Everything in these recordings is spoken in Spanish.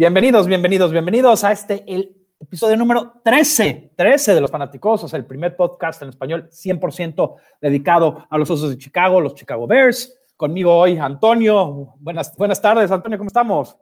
Bienvenidos, bienvenidos, bienvenidos a este, el episodio número 13, 13 de Los Fanáticos, el primer podcast en español 100% dedicado a los Osos de Chicago, los Chicago Bears. Conmigo hoy, Antonio. Buenas, buenas tardes, Antonio, ¿cómo estamos?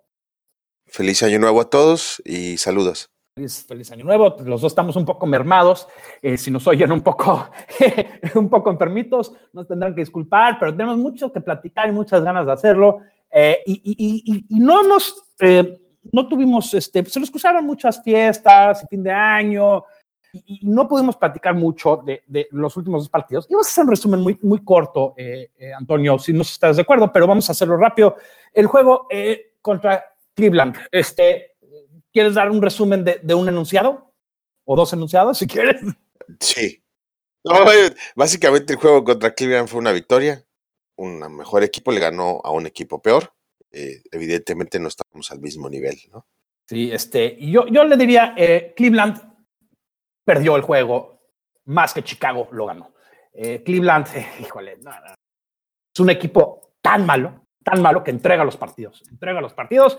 Feliz año nuevo a todos y saludos. Feliz, año nuevo. Los dos estamos un poco mermados. Eh, si nos oyen un poco, un poco enfermitos, nos tendrán que disculpar, pero tenemos mucho que platicar y muchas ganas de hacerlo. Eh, y, no hemos eh, no tuvimos, este, se nos cruzaron muchas fiestas, fin de año, y, no pudimos platicar mucho de, los últimos dos partidos. Y vamos a hacer un resumen muy, muy corto, eh, eh, Antonio, si no estás de acuerdo, pero vamos a hacerlo rápido. El juego eh, contra Cleveland, este, ¿quieres dar un resumen de, un enunciado? ¿O dos enunciados, si quieres? Sí. básicamente el juego contra Cleveland fue una victoria. Un mejor equipo le ganó a un equipo peor. Eh, evidentemente no estamos al mismo nivel, ¿no? Sí, este, yo, yo le diría, eh, Cleveland perdió el juego más que Chicago lo ganó. Eh, Cleveland, híjole, es un equipo tan malo, tan malo que entrega los partidos, entrega los partidos.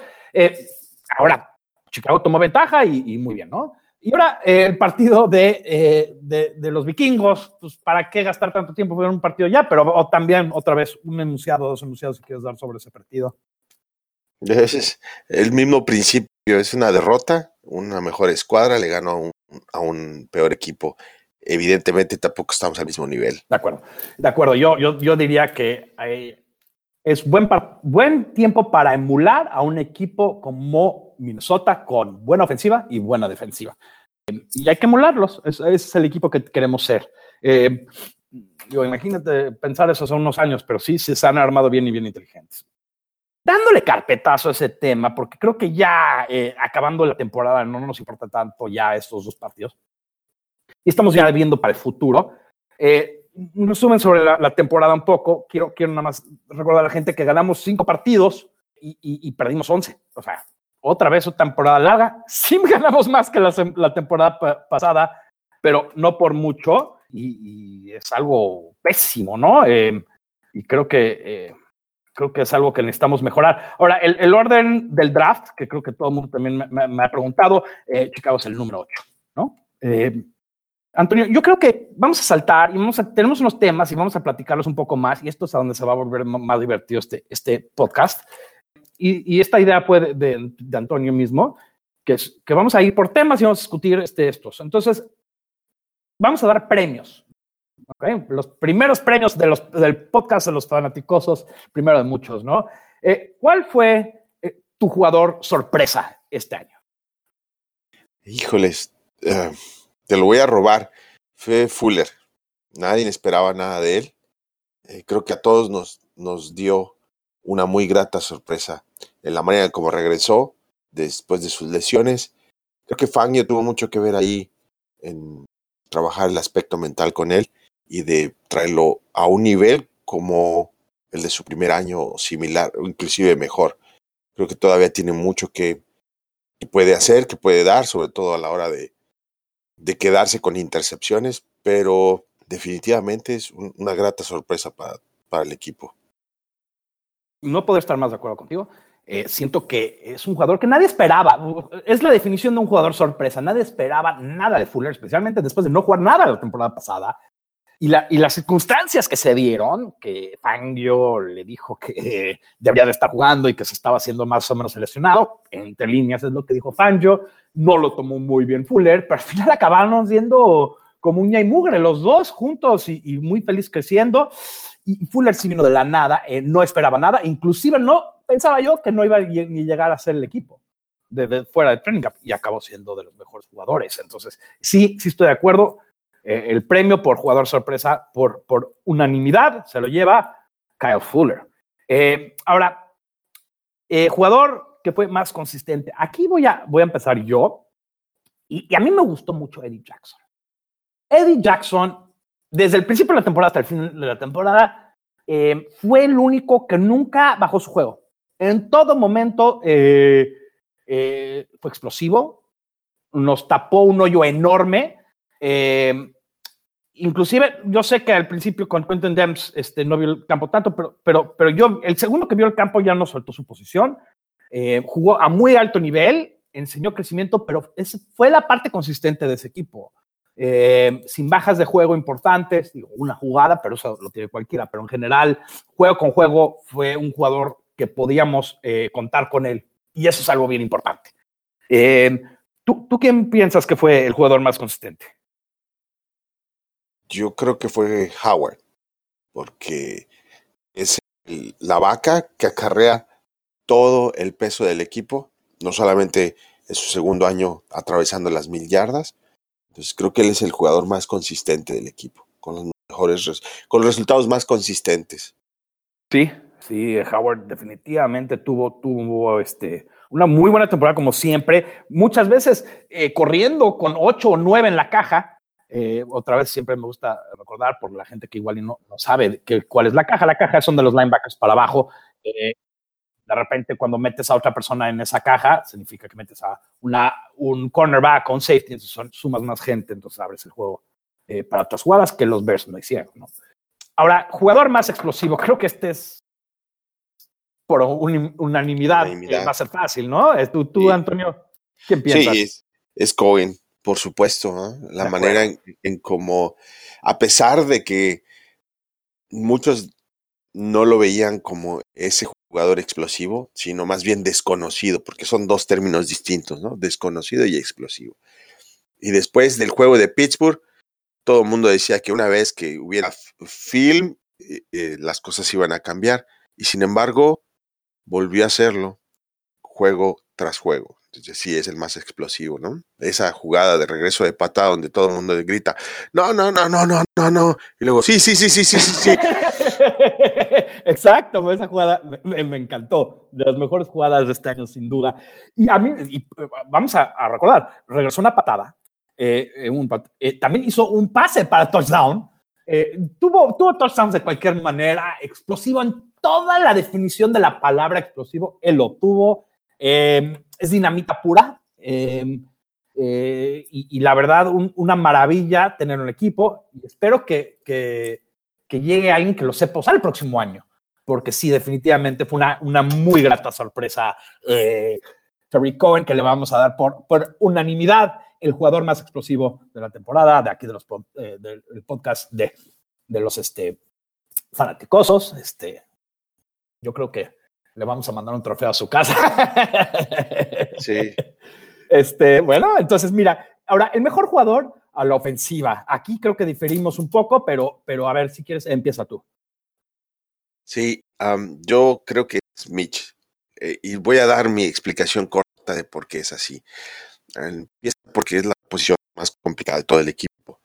ahora, Chicago tomó ventaja y, muy bien, ¿no? Y ahora el partido de, de, los vikingos, pues para qué gastar tanto tiempo en un partido ya, pero también otra vez un enunciado, dos enunciados si quieres dar sobre ese partido. Es el mismo principio, es una derrota, una mejor escuadra le ganó a un, peor equipo. Evidentemente tampoco estamos al mismo nivel. De acuerdo, de acuerdo. Yo, yo, yo diría que es buen, buen tiempo para emular a un equipo como Minnesota con buena ofensiva y buena defensiva. Y hay que emularlos, ese es el equipo que queremos ser. Eh, imagínate pensar eso hace unos años, pero sí se han armado bien y bien inteligentes dándole carpetazo a ese tema, porque creo que ya eh, acabando la temporada no nos importa tanto ya estos dos partidos. Y estamos ya viendo para el futuro. Eh, resumen sobre la, temporada un poco. Quiero, quiero nada más recordar a la gente que ganamos cinco partidos y, perdimos once. O sea, otra vez una temporada larga. Sí ganamos más que la, temporada pasada, pero no por mucho. Y, es algo pésimo, ¿no? Eh, y creo que creo que es algo que necesitamos mejorar. Ahora, el, orden del draft, que creo que todo el mundo también me, ha preguntado, eh, Chicago es el número 8, ¿no? Eh, Antonio, yo creo que vamos a saltar y vamos a, tenemos unos temas y vamos a platicarlos un poco más y esto es a donde se va a volver más divertido este, este podcast. Y, esta idea fue de, Antonio mismo, que es que vamos a ir por temas y vamos a discutir este, estos. Entonces, vamos a dar premios, los primeros premios de los, del podcast de los fanaticosos, primero de muchos, ¿no? Eh, ¿Cuál fue eh, tu jugador sorpresa este año? Híjoles, eh, te lo voy a robar. Fue Fuller. Nadie esperaba nada de él. creo que a todos nos, nos dio una muy grata sorpresa en la manera en cómo regresó después de sus lesiones. Creo que Fangio tuvo mucho que ver ahí en trabajar el aspecto mental con él y de traerlo a un nivel como el de su primer año similar o inclusive mejor. Creo que todavía tiene mucho que, puede hacer, que puede dar, sobre todo a la hora de, de quedarse con intercepciones, pero definitivamente es una grata sorpresa para, para el equipo. No puedo estar más de acuerdo contigo. Eh, siento que es un jugador que nadie esperaba. Es la definición de un jugador sorpresa. Nadie esperaba nada de Fuller, especialmente después de no jugar nada la temporada pasada. Y, la, y, las circunstancias que se dieron, que Fangio le dijo que debería de estar jugando y que se estaba haciendo más o menos seleccionado, entre líneas es lo que dijo Fangio, no lo tomó muy bien Fuller, pero al final acabaron siendo como uña y mugre los dos juntos y, muy feliz creciendo. Y Fuller sí vino de la nada, eh, no esperaba nada, inclusive no pensaba yo que no iba ni llegar a ser el equipo de, fuera de training camp y acabó siendo de los mejores jugadores. Entonces, sí, sí estoy de acuerdo eh, el premio por jugador sorpresa por, unanimidad se lo lleva Kyle Fuller. Eh, ahora, eh, jugador que fue más consistente. Aquí voy a, voy a empezar yo. Y, a mí me gustó mucho Eddie Jackson. Eddie Jackson, desde el principio de la temporada hasta el fin de la temporada, fue el único que nunca bajó su juego. En todo momento fue explosivo, nos tapó un hoyo enorme eh, inclusive, yo sé que al principio con Quentin Dems este, no vio el campo tanto, pero, pero, pero yo, el segundo que vio el campo ya no soltó su posición. Eh, jugó a muy alto nivel, enseñó crecimiento, pero esa fue la parte consistente de ese equipo. Eh, sin bajas de juego importantes, digo, una jugada, pero eso lo tiene cualquiera, pero en general, juego con juego, fue un jugador que podíamos eh, contar con él, y eso es algo bien importante. Eh, ¿tú, ¿Tú quién piensas que fue el jugador más consistente? Yo creo que fue Howard, porque es la vaca que acarrea todo el peso del equipo, no solamente en su segundo año atravesando las mil yardas, entonces creo que él es el jugador más consistente del equipo, con los mejores, con los resultados más consistentes. Sí, sí, Howard definitivamente tuvo, tuvo este, una muy buena temporada como siempre, muchas veces eh, corriendo con ocho o nueve en la caja. Eh, otra vez siempre me gusta recordar por la gente que igual no, no sabe que, cuál es la caja. La caja son de los linebackers para abajo. Eh, de repente cuando metes a otra persona en esa caja, significa que metes a una, un cornerback o un safety, entonces son, sumas más gente, entonces abres el juego eh, para otras jugadas que los Bears no hicieron. ¿no? Ahora, jugador más explosivo, creo que este es por un, unanimidad, unanimidad. Eh, va a ser fácil, ¿no? Tú, tú sí. Antonio, ¿quién piensas? Sí, es, es Cohen, por supuesto, la de manera en, en cómo, a pesar de que muchos no lo veían como ese jugador explosivo, sino más bien desconocido, porque son dos términos distintos, ¿no? Desconocido y explosivo. Y después del juego de Pittsburgh, todo el mundo decía que una vez que hubiera film, eh, eh, las cosas iban a cambiar. Y sin embargo, volvió a hacerlo juego tras juego. Entonces sí es el más explosivo, ¿no? Esa jugada de regreso de patada donde todo el mundo grita, no, no, no, no, no, no, no. Y luego, sí, sí, sí, sí, sí, sí, sí. Exacto, esa jugada me, me, encantó, de las mejores jugadas de este año, sin duda. Y a mí, y vamos a, a, recordar, regresó una patada, eh, un, eh, también hizo un pase para touchdown, eh, tuvo, tuvo touchdowns de cualquier manera, explosivo en toda la definición de la palabra explosivo, él lo tuvo, eh, es dinamita pura. Y, y, la verdad, un, una maravilla tener un equipo. Espero que, que, que llegue alguien que lo sepa usar el próximo año, porque sí, definitivamente fue una, una muy grata sorpresa. Eh, Terry Cohen, que le vamos a dar por, por, unanimidad el jugador más explosivo de la temporada, de aquí de los, eh, del podcast de, de los este, fanaticosos. Este, yo creo que le vamos a mandar un trofeo a su casa. Sí. Este, bueno, entonces mira, ahora el mejor jugador a la ofensiva. Aquí creo que diferimos un poco, pero, pero a ver si quieres, empieza tú. Sí, um, yo creo que es Mitch. Eh, y voy a dar mi explicación corta de por qué es así. Empieza porque es la posición más complicada de todo el equipo.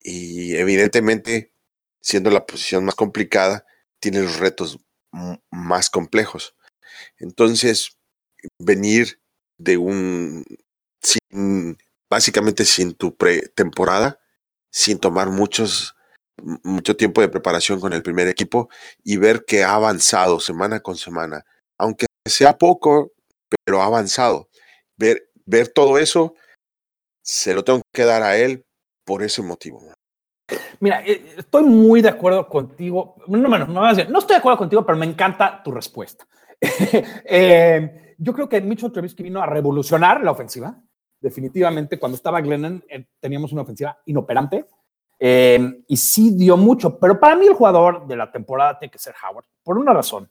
Y evidentemente, siendo la posición más complicada, tiene los retos más complejos. Entonces, venir de un sin básicamente sin tu pretemporada, sin tomar muchos mucho tiempo de preparación con el primer equipo y ver que ha avanzado semana con semana, aunque sea poco, pero ha avanzado. Ver, ver todo eso, se lo tengo que dar a él por ese motivo. Mira, estoy muy de acuerdo contigo. No, no, no, no estoy de acuerdo contigo, pero me encanta tu respuesta. eh, yo creo que Mitchell Trubisky vino a revolucionar la ofensiva. Definitivamente, cuando estaba Glennon, eh, teníamos una ofensiva inoperante eh, y sí dio mucho. Pero para mí, el jugador de la temporada tiene que ser Howard, por una razón.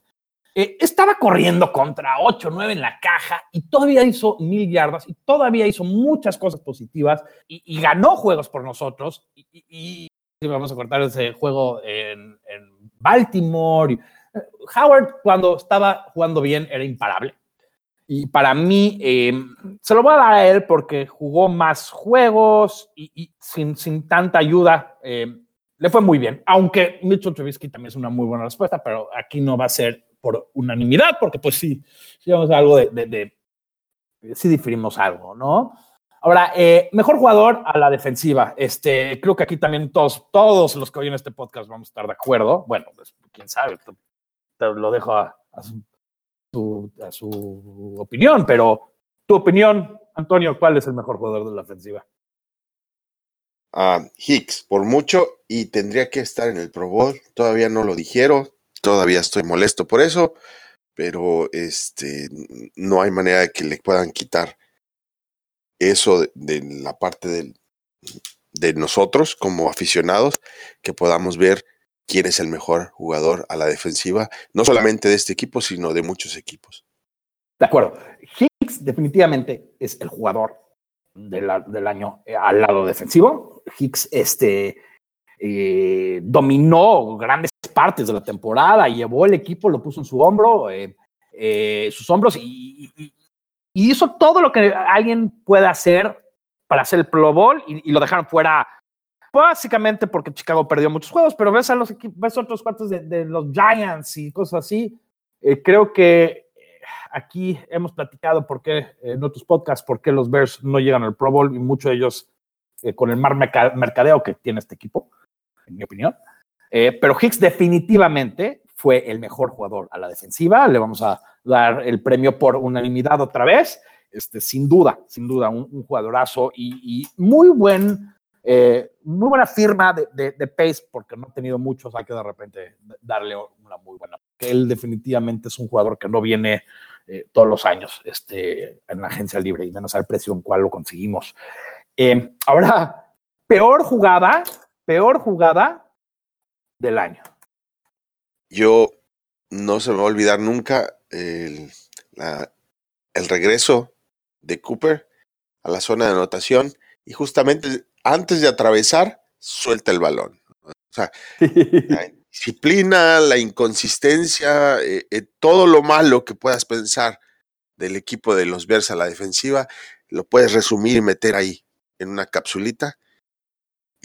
Eh, estaba corriendo contra 8, 9 en la caja y todavía hizo mil yardas y todavía hizo muchas cosas positivas y, y ganó juegos por nosotros. Y, y, y, vamos a cortar ese juego en, en Baltimore. Howard, cuando estaba jugando bien, era imparable. Y para mí, eh, se lo voy a dar a él porque jugó más juegos y, y sin, sin, tanta ayuda, eh, le fue muy bien. Aunque Mitchell Trubisky también es una muy buena respuesta, pero aquí no va a ser por unanimidad, porque pues sí, a algo de, de, de, sí diferimos algo, ¿no? Ahora, eh, mejor jugador a la defensiva. Este, creo que aquí también todos, todos los que oyen este podcast vamos a estar de acuerdo. Bueno, pues quién sabe, te, lo dejo a, su, a su opinión, pero tu opinión, Antonio, ¿cuál es el mejor jugador de la ofensiva? Uh, Hicks, por mucho, y tendría que estar en el Pro Bowl. Todavía no lo dijeron, todavía estoy molesto por eso, pero este, no hay manera de que le puedan quitar eso de, la parte de, nosotros como aficionados, que podamos ver quién es el mejor jugador a la defensiva, no solamente de este equipo, sino de muchos equipos. De acuerdo. Hicks definitivamente es el jugador del año eh, al lado defensivo. Hicks este, eh, dominó grandes partes de la temporada, llevó el equipo, lo puso en su hombro, eh, sus hombros y, hizo todo lo que alguien puede hacer para hacer el Pro Bowl y, lo dejaron fuera básicamente porque Chicago perdió muchos juegos, pero ves a los ves otros cuartos de, los Giants y cosas así. creo que aquí hemos platicado por qué en otros podcasts, por qué los Bears no llegan al Pro Bowl y muchos de ellos eh, con el mar mercadeo que tiene este equipo, en mi opinión. Eh, pero Hicks definitivamente fue el mejor jugador a la defensiva. Le vamos a dar el premio por unanimidad otra vez. Este, sin duda, sin duda, un, jugadorazo y, muy buen, eh, muy buena firma de, Pace, porque no ha tenido muchos, hay que de repente darle una muy buena. Él definitivamente es un jugador que no viene eh, todos los años este, en la agencia libre y menos al precio en cual lo conseguimos. Ahora, peor jugada, peor jugada del año. Yo no se me va a olvidar nunca el, el regreso de Cooper a la zona de anotación y justamente antes de atravesar, suelta el balón. O sea, disciplina, la inconsistencia, eh, eh, todo lo malo que puedas pensar del equipo de los Bears a la defensiva, lo puedes resumir y meter ahí en una capsulita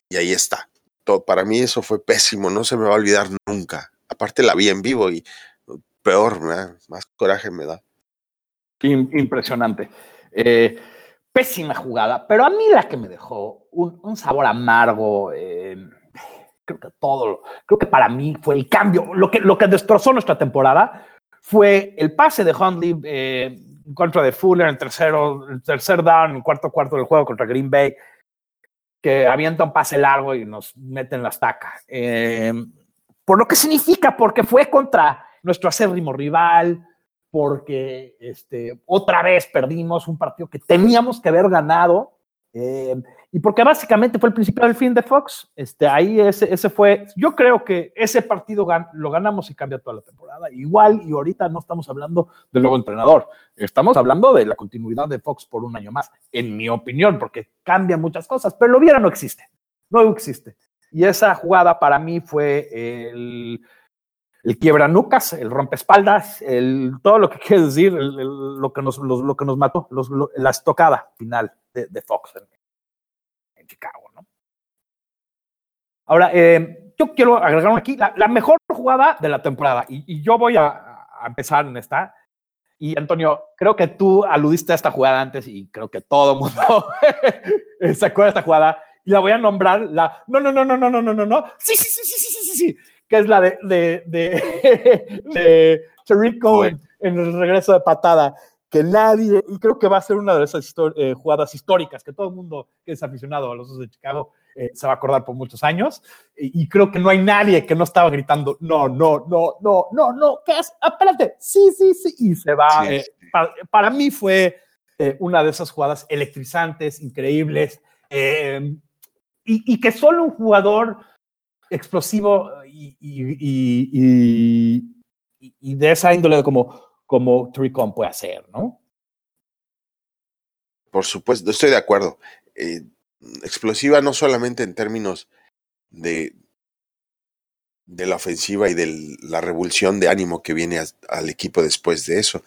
y ahí está. Para mí eso fue pésimo, no se me va a olvidar nunca. Aparte la vi en vivo y peor, más coraje me da. Impresionante. Eh, pésima jugada, pero a mí la que me dejó un, sabor amargo creo que todo, creo que para mí fue el cambio, lo que, lo que destrozó nuestra temporada fue el pase de Hundley eh, contra de Fuller en tercero, el tercer down, en cuarto cuarto del juego contra Green Bay, que avienta un pase largo y nos mete en la estaca. Eh, por lo que significa, porque fue contra nuestro acérrimo rival, porque este, otra vez perdimos un partido que teníamos que haber ganado. Eh, y porque básicamente fue el principio del fin de Fox. Este, ahí ese, ese fue, yo creo que ese partido lo ganamos y cambia toda la temporada. Igual, y ahorita no estamos hablando del nuevo entrenador, estamos hablando de la continuidad de Fox por un año más, en mi opinión, porque cambian muchas cosas, pero lo viera no existe, no existe. Y esa jugada para mí fue el, el quiebra nucas, el rompespaldas, el, todo lo que quiere decir, lo, que nos, lo, que nos mató, la estocada final de Fox Chicago, ¿no? Ahora, eh, yo quiero agregar aquí la, mejor jugada de la temporada y, yo voy a, empezar en esta. Y Antonio, creo que tú aludiste a esta jugada antes y creo que todo mundo se acuerda de esta jugada y la voy a nombrar la no, no, no, no, no, no, no, no, no, sí, sí, sí, sí, sí, sí, sí, que es la de, de, de, de Tariq Cohen en el regreso de patada que nadie, y creo que va a ser una de esas eh, jugadas históricas que todo el mundo que es aficionado a los Osos de Chicago eh, se va a acordar por muchos años. Y, creo que no hay nadie que no estaba gritando, no, no, no, no, no, no, ¿qué es? Espérate, sí, sí, sí, y se va. Eh, para, mí fue una de esas jugadas electrizantes, increíbles, y, y, que solo un jugador explosivo y, y de esa índole como como Tricon puede hacer, ¿no? Por supuesto, estoy de acuerdo. Eh, explosiva no solamente en términos de, de la ofensiva y de la revulsión de ánimo que viene al equipo después de eso,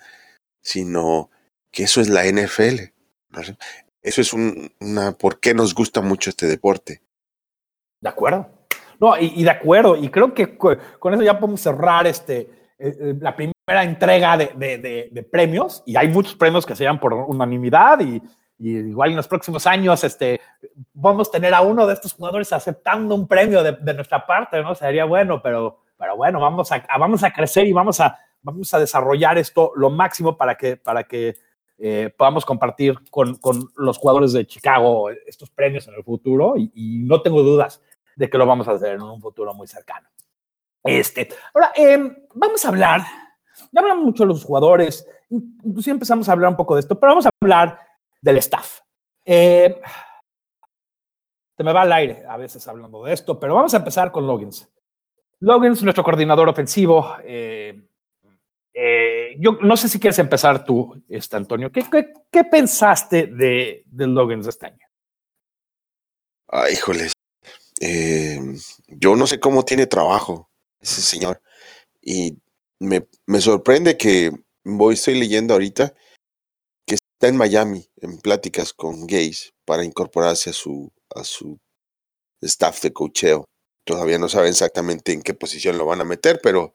sino que eso es la NFL. Eso es una por qué nos gusta mucho este deporte. De acuerdo. No, y, de acuerdo, y creo que con eso ya podemos cerrar este, eh, eh, la primera entrega de, premios y hay muchos premios que se llaman por unanimidad y, igual en los próximos años este, vamos a tener a uno de estos jugadores aceptando un premio de, nuestra parte, ¿no? Sería bueno, pero, pero bueno, vamos a, vamos a crecer y vamos a, vamos a desarrollar esto lo máximo para que, para que eh, podamos compartir con, con, los jugadores de Chicago estos premios en el futuro y, no tengo dudas de que lo vamos a hacer en un futuro muy cercano. Este, ahora, em, vamos a hablar Ya hablamos mucho de los jugadores, inclusive empezamos a hablar un poco de esto, pero vamos a hablar del staff. Eh, se me va al aire a veces hablando de esto, pero vamos a empezar con Logins. Logins, nuestro coordinador ofensivo. Eh, eh, yo no sé si quieres empezar tú, este, Antonio. ¿Qué, pensaste de, de Logins este año? Ay, híjoles. Eh, yo no sé cómo tiene trabajo ese señor. Y me, me sorprende que voy, estoy leyendo ahorita que está en Miami en pláticas con gays para incorporarse a su, a su staff de cocheo. Todavía no saben exactamente en qué posición lo van a meter, pero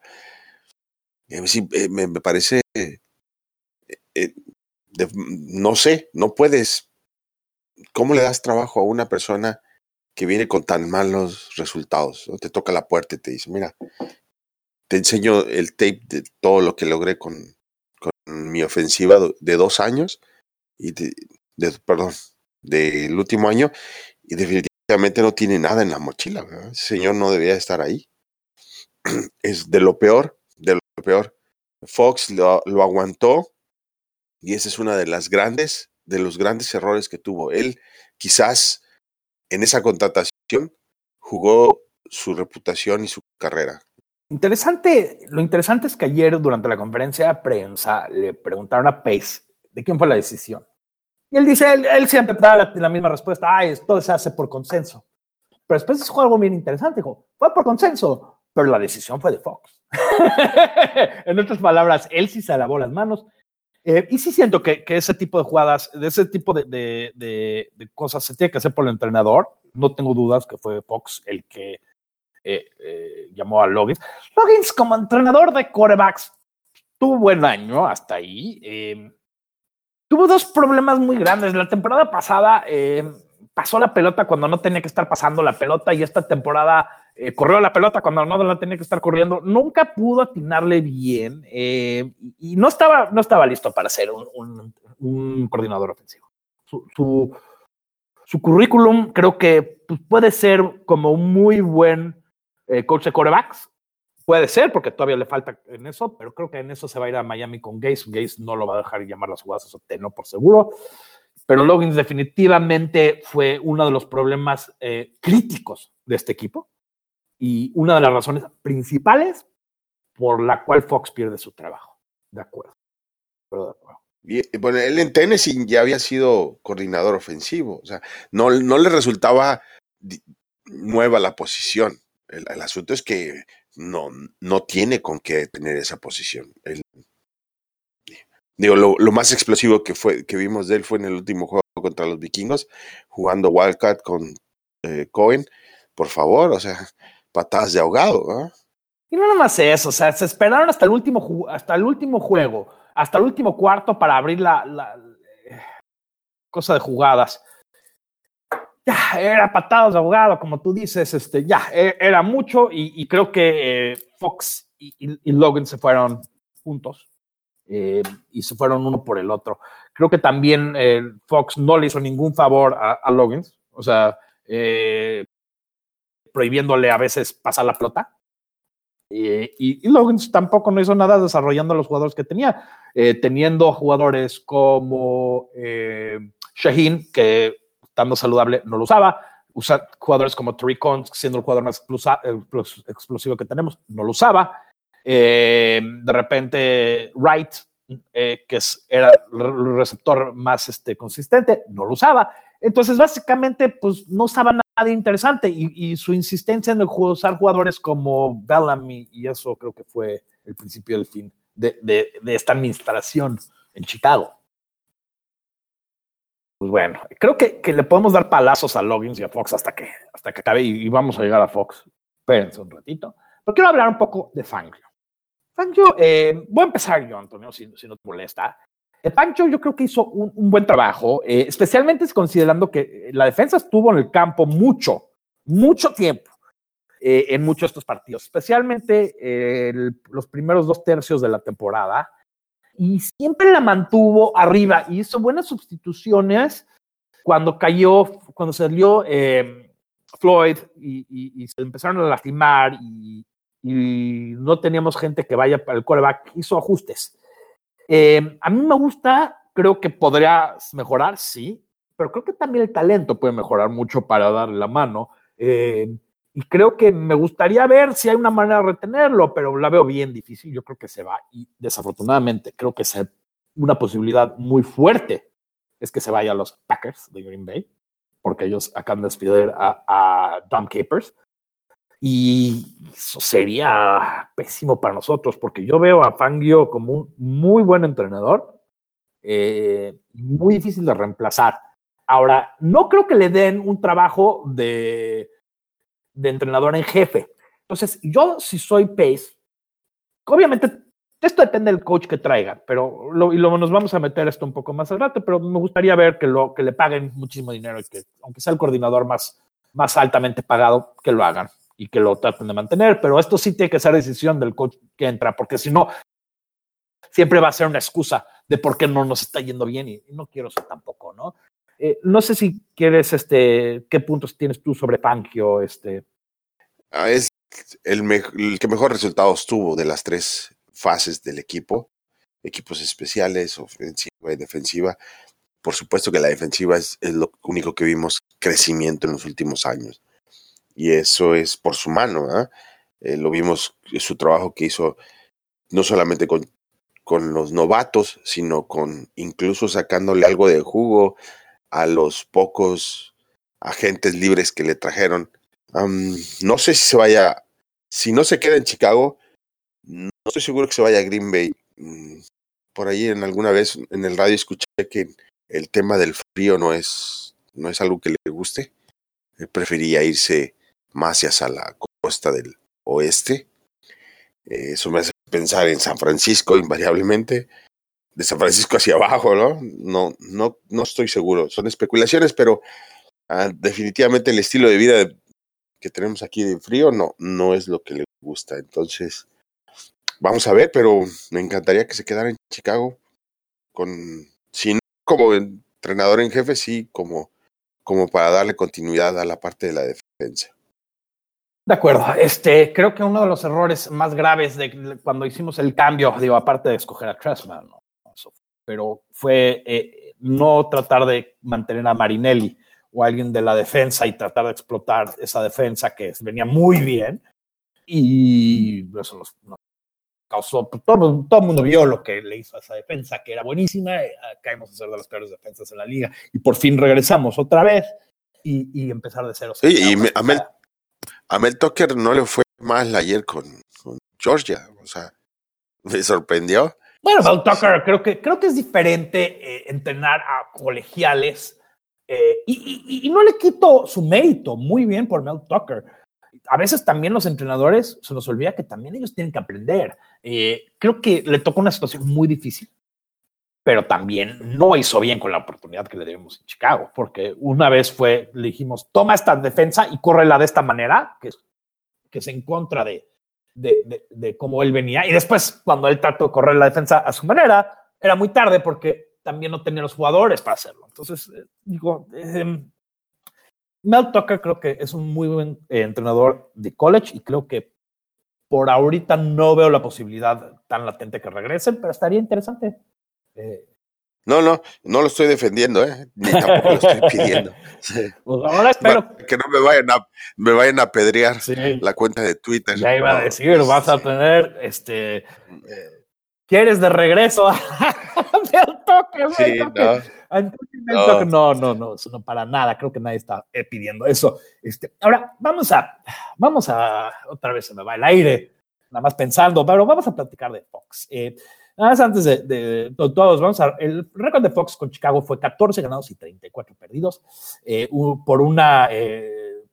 eh, sí, eh, me, parece, no sé, no puedes, ¿cómo le das trabajo a una persona que viene con tan malos resultados. Te toca la puerta y te dice, mira, te enseño el tape de todo lo que logré con, con mi ofensiva de dos años, y de, perdón, del último año, y definitivamente no tiene nada en la mochila. Ese señor no debería estar ahí. Es de lo peor, de lo peor. Fox lo, lo aguantó y esa es una de las grandes, de los grandes errores que tuvo. Él quizás en esa contratación jugó su reputación y su carrera. Interesante, lo interesante es que ayer durante la conferencia de prensa le preguntaron a Pace de quién fue la decisión. Y él dice, él, siempre da la, misma respuesta, ah, esto se hace por consenso. Pero después dijo algo bien interesante, dijo, fue por consenso, pero la decisión fue de Fox. en otras palabras, él sí se lavó las manos eh, y sí siento que, ese tipo de jugadas, de ese tipo de, cosas se tiene que hacer por el entrenador. No tengo dudas que fue Fox el que eh, eh, llamó a Loggins. Loggins como entrenador de corebacks tuvo buen año hasta ahí. Em, tuvo dos problemas muy grandes. La temporada pasada em, pasó la pelota cuando no tenía que estar pasando la pelota y esta temporada eh, corrió la pelota cuando no la tenía que estar corriendo, nunca pudo atinarle bien eh, y no estaba, no estaba listo para ser un, coordinador ofensivo. Su, su, currículum creo que pues, puede ser como un muy buen eh, coach de corebacks, puede ser porque todavía le falta en eso, pero creo que en eso se va a ir a Miami con Gaze. Gaze no lo va a dejar llamar las jugadas, eso no por seguro. Pero Loggins definitivamente fue uno de los problemas críticos de este equipo y una de las razones principales por la cual Fox pierde su trabajo. De acuerdo. bueno, él en Tennessee ya había sido coordinador ofensivo, o sea, no, no le resultaba nueva la posición. El, asunto es que no, no tiene con qué tener esa posición. digo, lo, lo, más explosivo que, fue, que vimos de él fue en el último juego contra los vikingos, jugando Wildcat con eh, Cohen. Por favor, o sea, patadas de ahogado. Y no nada más eso, o sea, se esperaron hasta el último, hasta el último juego, hasta el último cuarto para abrir la, eh, cosa de jugadas. Ya, era patadas de ahogado, como tú dices, este, ya, e, era mucho y, creo que eh, Fox y, Logan se fueron juntos eh, y se fueron uno por el otro. Creo que también Fox no le hizo ningún favor a, a Logan, o sea, prohibiéndole a veces pasar la pelota. y, Logan tampoco no hizo nada desarrollando los jugadores que tenía, eh, teniendo jugadores como eh, Shaheen, que estando saludable no lo usaba, usa jugadores como Terry siendo el jugador más explosivo que tenemos, no lo usaba. Eh, de repente, Wright, que es, era el receptor más este, consistente, no lo usaba. Entonces, básicamente, pues no usaba nada interesante y, su insistencia en el usar jugadores como Bellamy y eso creo que fue el principio del fin de, esta administración en Chicago. Pues bueno, creo que, le podemos dar palazos a Loggins y a Fox hasta que, hasta que acabe y, vamos a llegar a Fox. Espérense un ratito. Pero quiero hablar un poco de Fangio. Fangio, eh, voy a empezar yo, Antonio, si, si no te molesta. Pancho yo creo que hizo un, buen trabajo, eh, especialmente considerando que la defensa estuvo en el campo mucho, mucho tiempo eh, en muchos de estos partidos, especialmente eh, los primeros dos tercios de la temporada, y siempre la mantuvo arriba y hizo buenas sustituciones cuando cayó, cuando salió Floyd y, se empezaron a lastimar y, y no teníamos gente que vaya para el coreback, hizo ajustes. Eh, a mí me gusta, creo que podría mejorar, sí, pero creo que también el talento puede mejorar mucho para darle la mano. Eh, y creo que me gustaría ver si hay una manera de retenerlo, pero la veo bien difícil. Yo creo que se va y desafortunadamente creo que es una posibilidad muy fuerte es que se vaya a los Packers de Green Bay, porque ellos acaban de despedir a, a Dom Capers. Y eso sería pésimo para nosotros, porque yo veo a Fangio como un muy buen entrenador, eh, muy difícil de reemplazar. Ahora, no creo que le den un trabajo de, de entrenador en jefe. Entonces, yo si soy Pace, obviamente esto depende del coach que traigan, pero lo, y lo, nos vamos a meter esto un poco más al rato, pero me gustaría ver que, lo, que le paguen muchísimo dinero y que, aunque sea el coordinador más, más altamente pagado, que lo hagan y que lo traten de mantener. Pero esto sí tiene que ser decisión del coach que entra, porque si no, siempre va a ser una excusa de por qué no nos está yendo bien y, no quiero eso tampoco, ¿no? Eh, no sé si quieres, este, qué puntos tienes tú sobre Pangio, este. Ah, es el, que mejor resultados tuvo de las tres fases del equipo, equipos especiales, ofensiva y defensiva. Por supuesto que la defensiva es, lo único que vimos crecimiento en los últimos años. Y eso es por su mano. ¿ah? Eh, lo vimos, su trabajo que hizo no solamente con, con los novatos, sino con incluso sacándole algo de jugo a los pocos agentes libres que le trajeron. no sé si se vaya, si no se queda en Chicago, no estoy seguro que se vaya a Green Bay. Mm, por ahí en alguna vez en el radio escuché que el tema del frío no es, no es algo que le guste. Él prefería irse más hacia la costa del oeste. Eso me hace pensar en San Francisco invariablemente. De San Francisco hacia abajo, ¿no? No, no, no estoy seguro. Son especulaciones, pero ah, definitivamente el estilo de vida que tenemos aquí de frío no, no es lo que le gusta. Entonces, Vamos a ver, pero me encantaría que se quedara en Chicago con, si no como entrenador en jefe, sí como, como para darle continuidad a la parte de la defensa. De acuerdo. Este, creo que uno de los errores más graves de cuando hicimos el cambio, digo, aparte de escoger a Tressman, ¿no? Pero fue eh, no tratar de mantener a Marinelli o a alguien de la defensa y tratar de explotar esa defensa que venía muy bien. Y eso nos, causó, pues, todo, todo el mundo vio lo que le hizo a esa defensa, que era buenísima, eh, caímos a ser de las peores defensas en la liga, y por fin regresamos otra vez y, y empezar de cero. Sí, y a Mel, a Mel Tucker no le fue mal ayer con, con Georgia, o sea, me sorprendió. Bueno, Mel Tucker, creo que, creo que es diferente eh, entrenar a colegiales, eh, y, y, y, no le quito su mérito, muy bien por Mel Tucker, a veces también los entrenadores se nos olvida que también ellos tienen que aprender. Eh, creo que le tocó una situación muy difícil, pero también no hizo bien con la oportunidad que le debemos en Chicago, porque una vez fue, le dijimos, toma esta defensa y córrela de esta manera, que, que es en contra de, de, de, cómo él venía. Y después, cuando él trató de correr la defensa a su manera, era muy tarde porque también no tenía los jugadores para hacerlo. Entonces, eh, digo, eh, Mel Tucker creo que es un muy buen eh, entrenador de college y creo que por ahorita no veo la posibilidad tan latente que regresen, pero estaría interesante. Eh, no, no, no lo estoy defendiendo, ¿eh? ni tampoco lo estoy pidiendo. pues ahora espero. Que no me vayan a, me vayan a pedrear la cuenta de Twitter. Ya iba a decir, vas a tener este. Eh, ¿Quieres de regreso? Mel Tucker, sí, No. No. no, no, no, no, para nada. Creo que nadie está eh, pidiendo eso. Este, ahora, vamos a, vamos a, otra vez se me va el aire, nada más pensando, pero vamos a platicar de Fox. Eh, antes de, todos, vamos a, el récord de Fox con Chicago fue 14 ganados y 34 perdidos, eh, por una eh,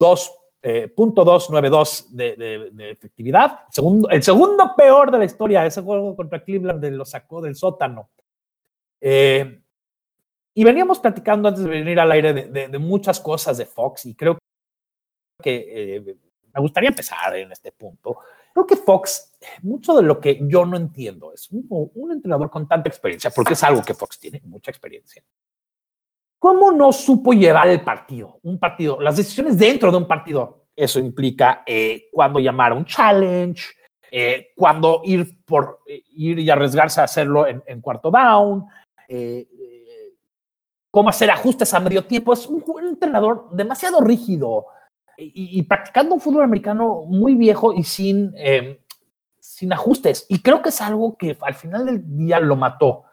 2.292 de, de, de, efectividad. Segundo, el segundo peor de la historia, ese juego contra Cleveland lo sacó del sótano. Eh, y veníamos platicando antes de venir al aire de muchas cosas de Fox y creo que eh, me gustaría empezar en este punto. Creo que Fox, mucho de lo que yo no entiendo es un, entrenador con tanta experiencia, porque es algo que Fox tiene, mucha experiencia. ¿Cómo no supo llevar el partido? Un partido, las decisiones dentro de un partido. Eso implica eh, cuándo llamar a un challenge, eh, cuándo ir, por, eh, ir y arriesgarse a hacerlo en, cuarto down, cómo hacer ajustes a medio tiempo. Es un entrenador demasiado rígido y, y, practicando un fútbol americano muy viejo y sin, eh, sin ajustes. Y creo que es algo que al final del día lo mató.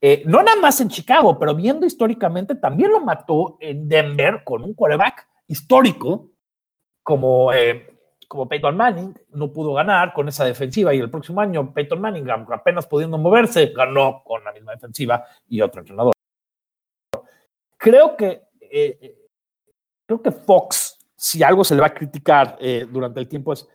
Eh, no nada más en Chicago, pero viendo históricamente, también lo mató en Denver con un quarterback histórico como, eh, como Peyton Manning. No pudo ganar con esa defensiva y el próximo año Peyton Manning, apenas pudiendo moverse, ganó con la misma defensiva y otro entrenador. Creo que, eh, creo que Fox, si algo se le va a criticar eh, durante el tiempo, es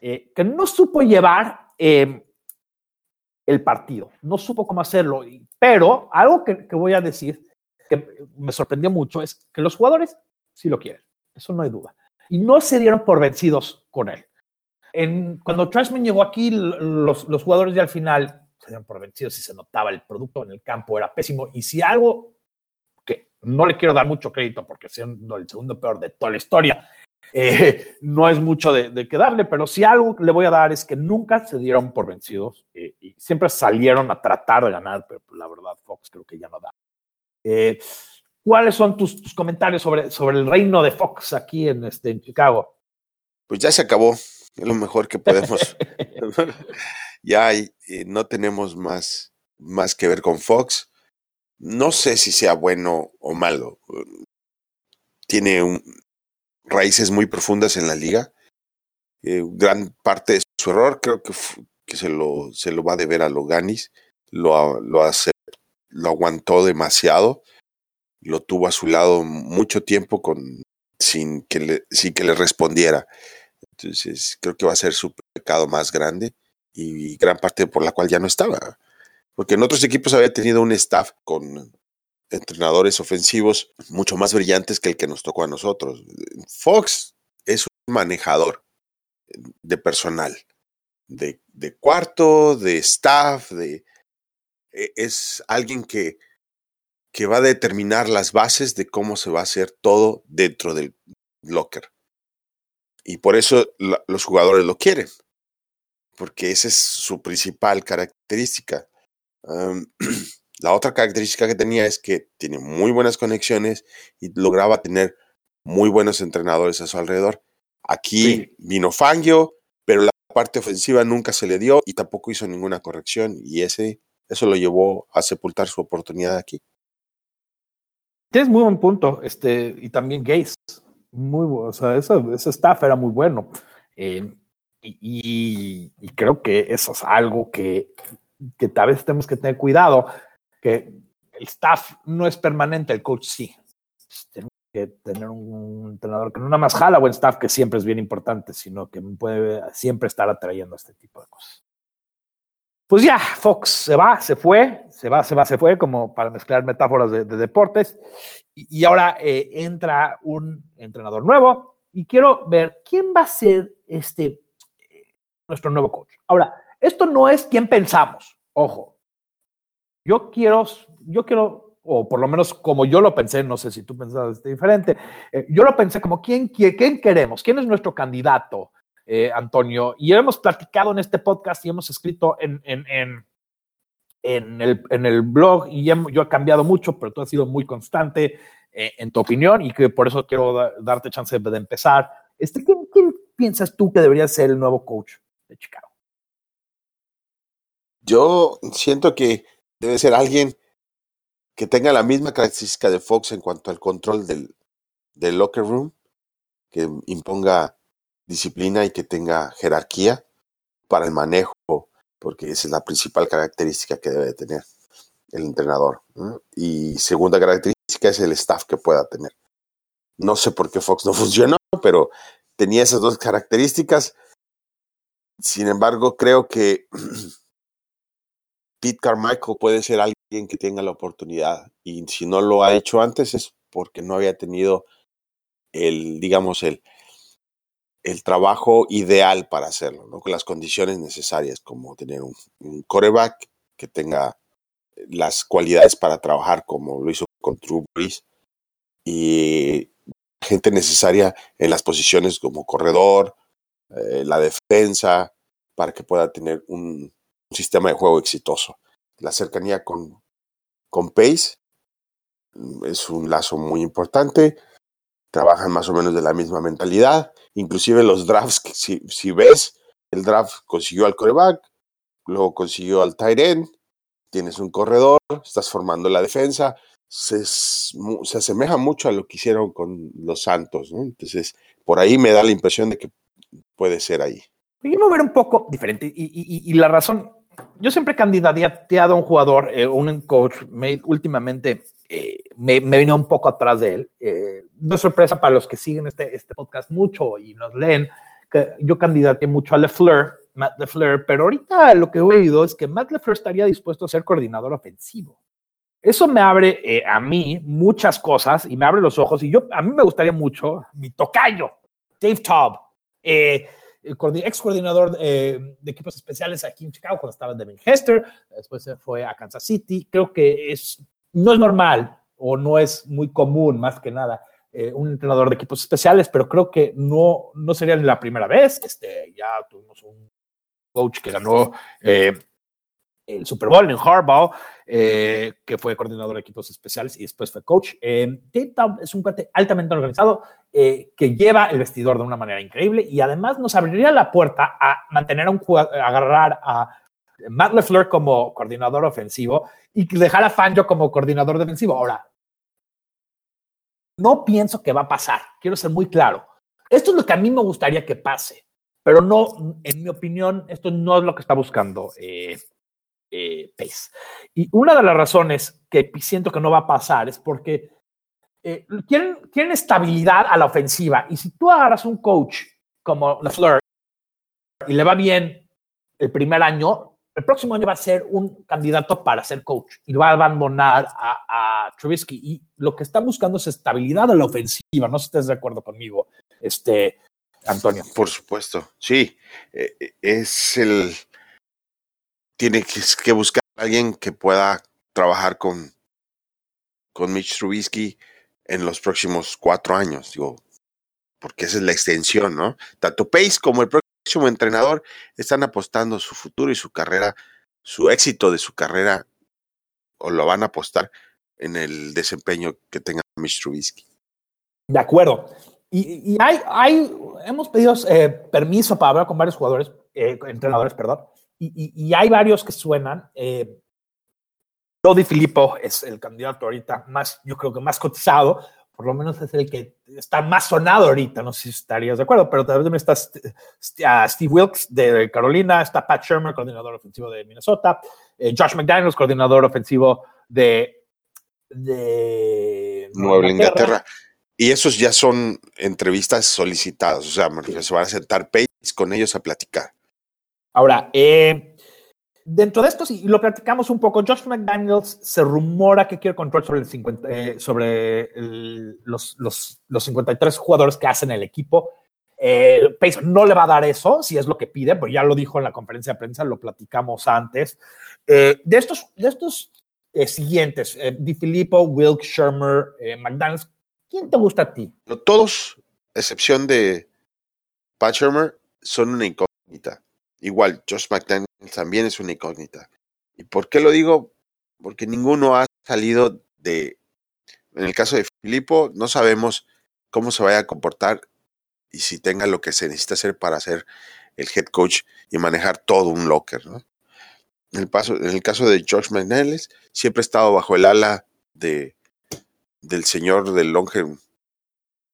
eh, que no supo llevar el partido, no supo cómo hacerlo. Pero algo que, voy a decir que me sorprendió mucho es que los jugadores sí lo quieren, eso no hay duda. Y no se dieron por vencidos con él. Cuando Trashman llegó aquí, los, los, jugadores ya al final se dieron por vencidos y se notaba el producto en el campo era pésimo. Y si algo no le quiero dar mucho crédito porque siendo el segundo peor de toda la historia, eh, no es mucho de, de, que darle, pero si algo le voy a dar es que nunca se dieron por vencidos eh, y siempre salieron a tratar de ganar, pero la verdad Fox creo que ya no da. Eh, ¿Cuáles son tus, tus, comentarios sobre, sobre el reino de Fox aquí en, este, en Chicago? Pues ya se acabó, es lo mejor que podemos. ya hay, no tenemos más, más que ver con Fox. No sé si sea bueno o malo. Tiene un, raíces muy profundas en la liga. Eh, gran parte de su error creo que, se, lo, se lo va a deber a Loganis. Lo, lo, hace, lo aguantó demasiado. Lo tuvo a su lado mucho tiempo con, sin, que le, sin que le respondiera. Entonces creo que va a ser su pecado más grande y gran parte por la cual ya no estaba. Porque en otros equipos había tenido un staff con entrenadores ofensivos mucho más brillantes que el que nos tocó a nosotros. Fox es un manejador de personal, de, cuarto, de staff, de, e, es alguien que, que va a determinar las bases de cómo se va a hacer todo dentro del locker. Y por eso los jugadores lo quieren, porque esa es su principal característica. Um, La otra característica que tenía es que tiene muy buenas conexiones y lograba tener muy buenos entrenadores a su alrededor. Aquí sí. vino Fangio, pero la parte ofensiva nunca se le dio y tampoco hizo ninguna corrección y ese eso lo llevó a sepultar su oportunidad aquí. Tienes muy buen punto, este y también Gates, muy o sea, ese, ese staff era muy bueno eh, y, y, creo que eso es algo que que tal vez tenemos que tener cuidado que el staff no es permanente, el coach sí. Tenemos que tener un entrenador que no nada más jala buen staff, que siempre es bien importante, sino que puede siempre estar atrayendo este tipo de cosas. Pues ya, Fox se va, se fue, se va, se va, se fue, como para mezclar metáforas de, de deportes. Y, ahora eh, entra un entrenador nuevo y quiero ver quién va a ser este nuestro nuevo coach. Ahora, esto no es quien pensamos, ojo, yo quiero, yo quiero, o por lo menos como yo lo pensé, no sé si tú pensabas diferente, eh, yo lo pensé como quién, quién, quién queremos, quién es nuestro candidato, eh, Antonio. Y hemos platicado en este podcast y hemos escrito en, en, en, el, en el blog y yo he cambiado mucho, pero tú has sido muy constante eh, en tu opinión y que por eso quiero da, darte chance de, de empezar. Este, ¿quién, ¿Quién piensas tú que debería ser el nuevo coach de Chicago? Yo siento que debe ser alguien que tenga la misma característica de Fox en cuanto al control del, locker room, que imponga disciplina y que tenga jerarquía para el manejo, porque esa es la principal característica que debe de tener el entrenador. Y segunda característica es el staff que pueda tener. No sé por qué Fox no funcionó, pero tenía esas dos características. Sin embargo, creo que Pete Carmichael puede ser alguien que tenga la oportunidad y si no lo ha hecho antes es porque no había tenido el, digamos, el, el trabajo ideal para hacerlo, ¿no? con las condiciones necesarias, como tener un, un coreback que tenga las cualidades para trabajar como lo hizo con Drew Brees y gente necesaria en las posiciones como corredor, eh, la defensa, para que pueda tener un, sistema de juego exitoso. La cercanía con, con Pace mm, es un lazo muy importante. Trabajan más o menos de la misma mentalidad. Inclusive los drafts, si, si ves, el draft consiguió al coreback, luego consiguió al tight end, tienes un corredor, estás formando la defensa, se, se, asemeja mucho a lo que hicieron con los Santos, ¿no? Entonces, por ahí me da la impresión de que puede ser ahí. Yo a ver un poco diferente y, la razón, yo siempre candidateado a un jugador, eh, un coach, me, últimamente eh, me, me vino un poco atrás de él. Eh, no es sorpresa para los que siguen este, este podcast mucho y nos leen, que yo candidateé mucho a LeFleur, Matt LeFleur, pero ahorita lo que he oído es que Matt LeFleur estaría dispuesto a ser coordinador ofensivo. Eso me abre eh, a mí muchas cosas y me abre los ojos. Y yo, a mí me gustaría mucho, mi tocayo, Dave Taub, eh, ex coordinador eh, de equipos especiales aquí en Chicago cuando estaba en Devin Hester, después se fue a Kansas City. Creo que es, no es normal o no es muy común, más que nada, un entrenador de equipos especiales, pero creo que no, no sería la primera vez. Este, ya tuvimos un coach que ganó el Super Bowl en Harbaugh, eh, que fue coordinador de equipos especiales y después fue coach. Eh, es un cuate altamente organizado eh, que lleva el vestidor de una manera increíble y además nos abriría la puerta a mantener a un jugador, agarrar a Matt LeFleur como coordinador ofensivo y dejar a Fangio como coordinador defensivo. Ahora, no pienso que va a pasar, quiero ser muy claro. Esto es lo que a mí me gustaría que pase, pero no, en mi opinión, esto no es lo que está buscando eh, eh. Y una de las razones que siento que no va a pasar es porque eh, quieren, estabilidad a la ofensiva. Y si tú agarras un coach como LaFleur y le va bien el primer año, el próximo año va a ser un candidato para ser coach y va a abandonar a, a Trubisky. Y lo que está buscando es estabilidad a la ofensiva. No estás de acuerdo conmigo, este, Antonio. Por supuesto, sí. Eh, es el tiene que, buscar a alguien que pueda trabajar con, con Mitch Trubisky en los próximos cuatro años, digo, porque esa es la extensión, ¿no? Tanto Pace como el próximo entrenador están apostando su futuro y su carrera, su éxito de su carrera, o lo van a apostar en el desempeño que tenga Mitch Trubisky. De acuerdo. Y, hay, hay, hemos pedido eh, permiso para hablar con varios jugadores, eh, entrenadores, perdón, y, hay varios que suenan. Eh, Filippo es el candidato ahorita más, yo creo que más cotizado, por lo menos es el que está más sonado ahorita, no sé si estarías de acuerdo, pero también está Steve Wilkes de Carolina, está Pat Shermer, coordinador ofensivo de Minnesota, eh, Josh McDaniels, coordinador ofensivo de, de Nueva Inglaterra. Y esos ya son entrevistas solicitadas, o sea, se van a sentar Pace con ellos a platicar. Ahora, eh, dentro de esto, si lo platicamos un poco, Josh McDaniels se rumora que quiere control sobre, el 50, eh, sobre los, los, los, 53 jugadores que hacen el equipo. Eh, Pace no le va a dar eso, si es lo que pide, pues ya lo dijo en la conferencia de prensa, lo platicamos antes. de estos, de estos siguientes, Di Filippo, Wilk, Shermer, McDaniels, ¿quién te gusta a ti? Todos, excepción de Pat Shermer, son una incógnita. Igual, Josh McDaniels también es una incógnita. ¿Y por qué lo digo? Porque ninguno ha salido de... En el caso de Filippo, no sabemos cómo se vaya a comportar y si tenga lo que se necesita hacer para ser el head coach y manejar todo un locker. ¿no? En, el caso de Josh McDaniels, siempre ha estado bajo el ala de, del señor del Longhorn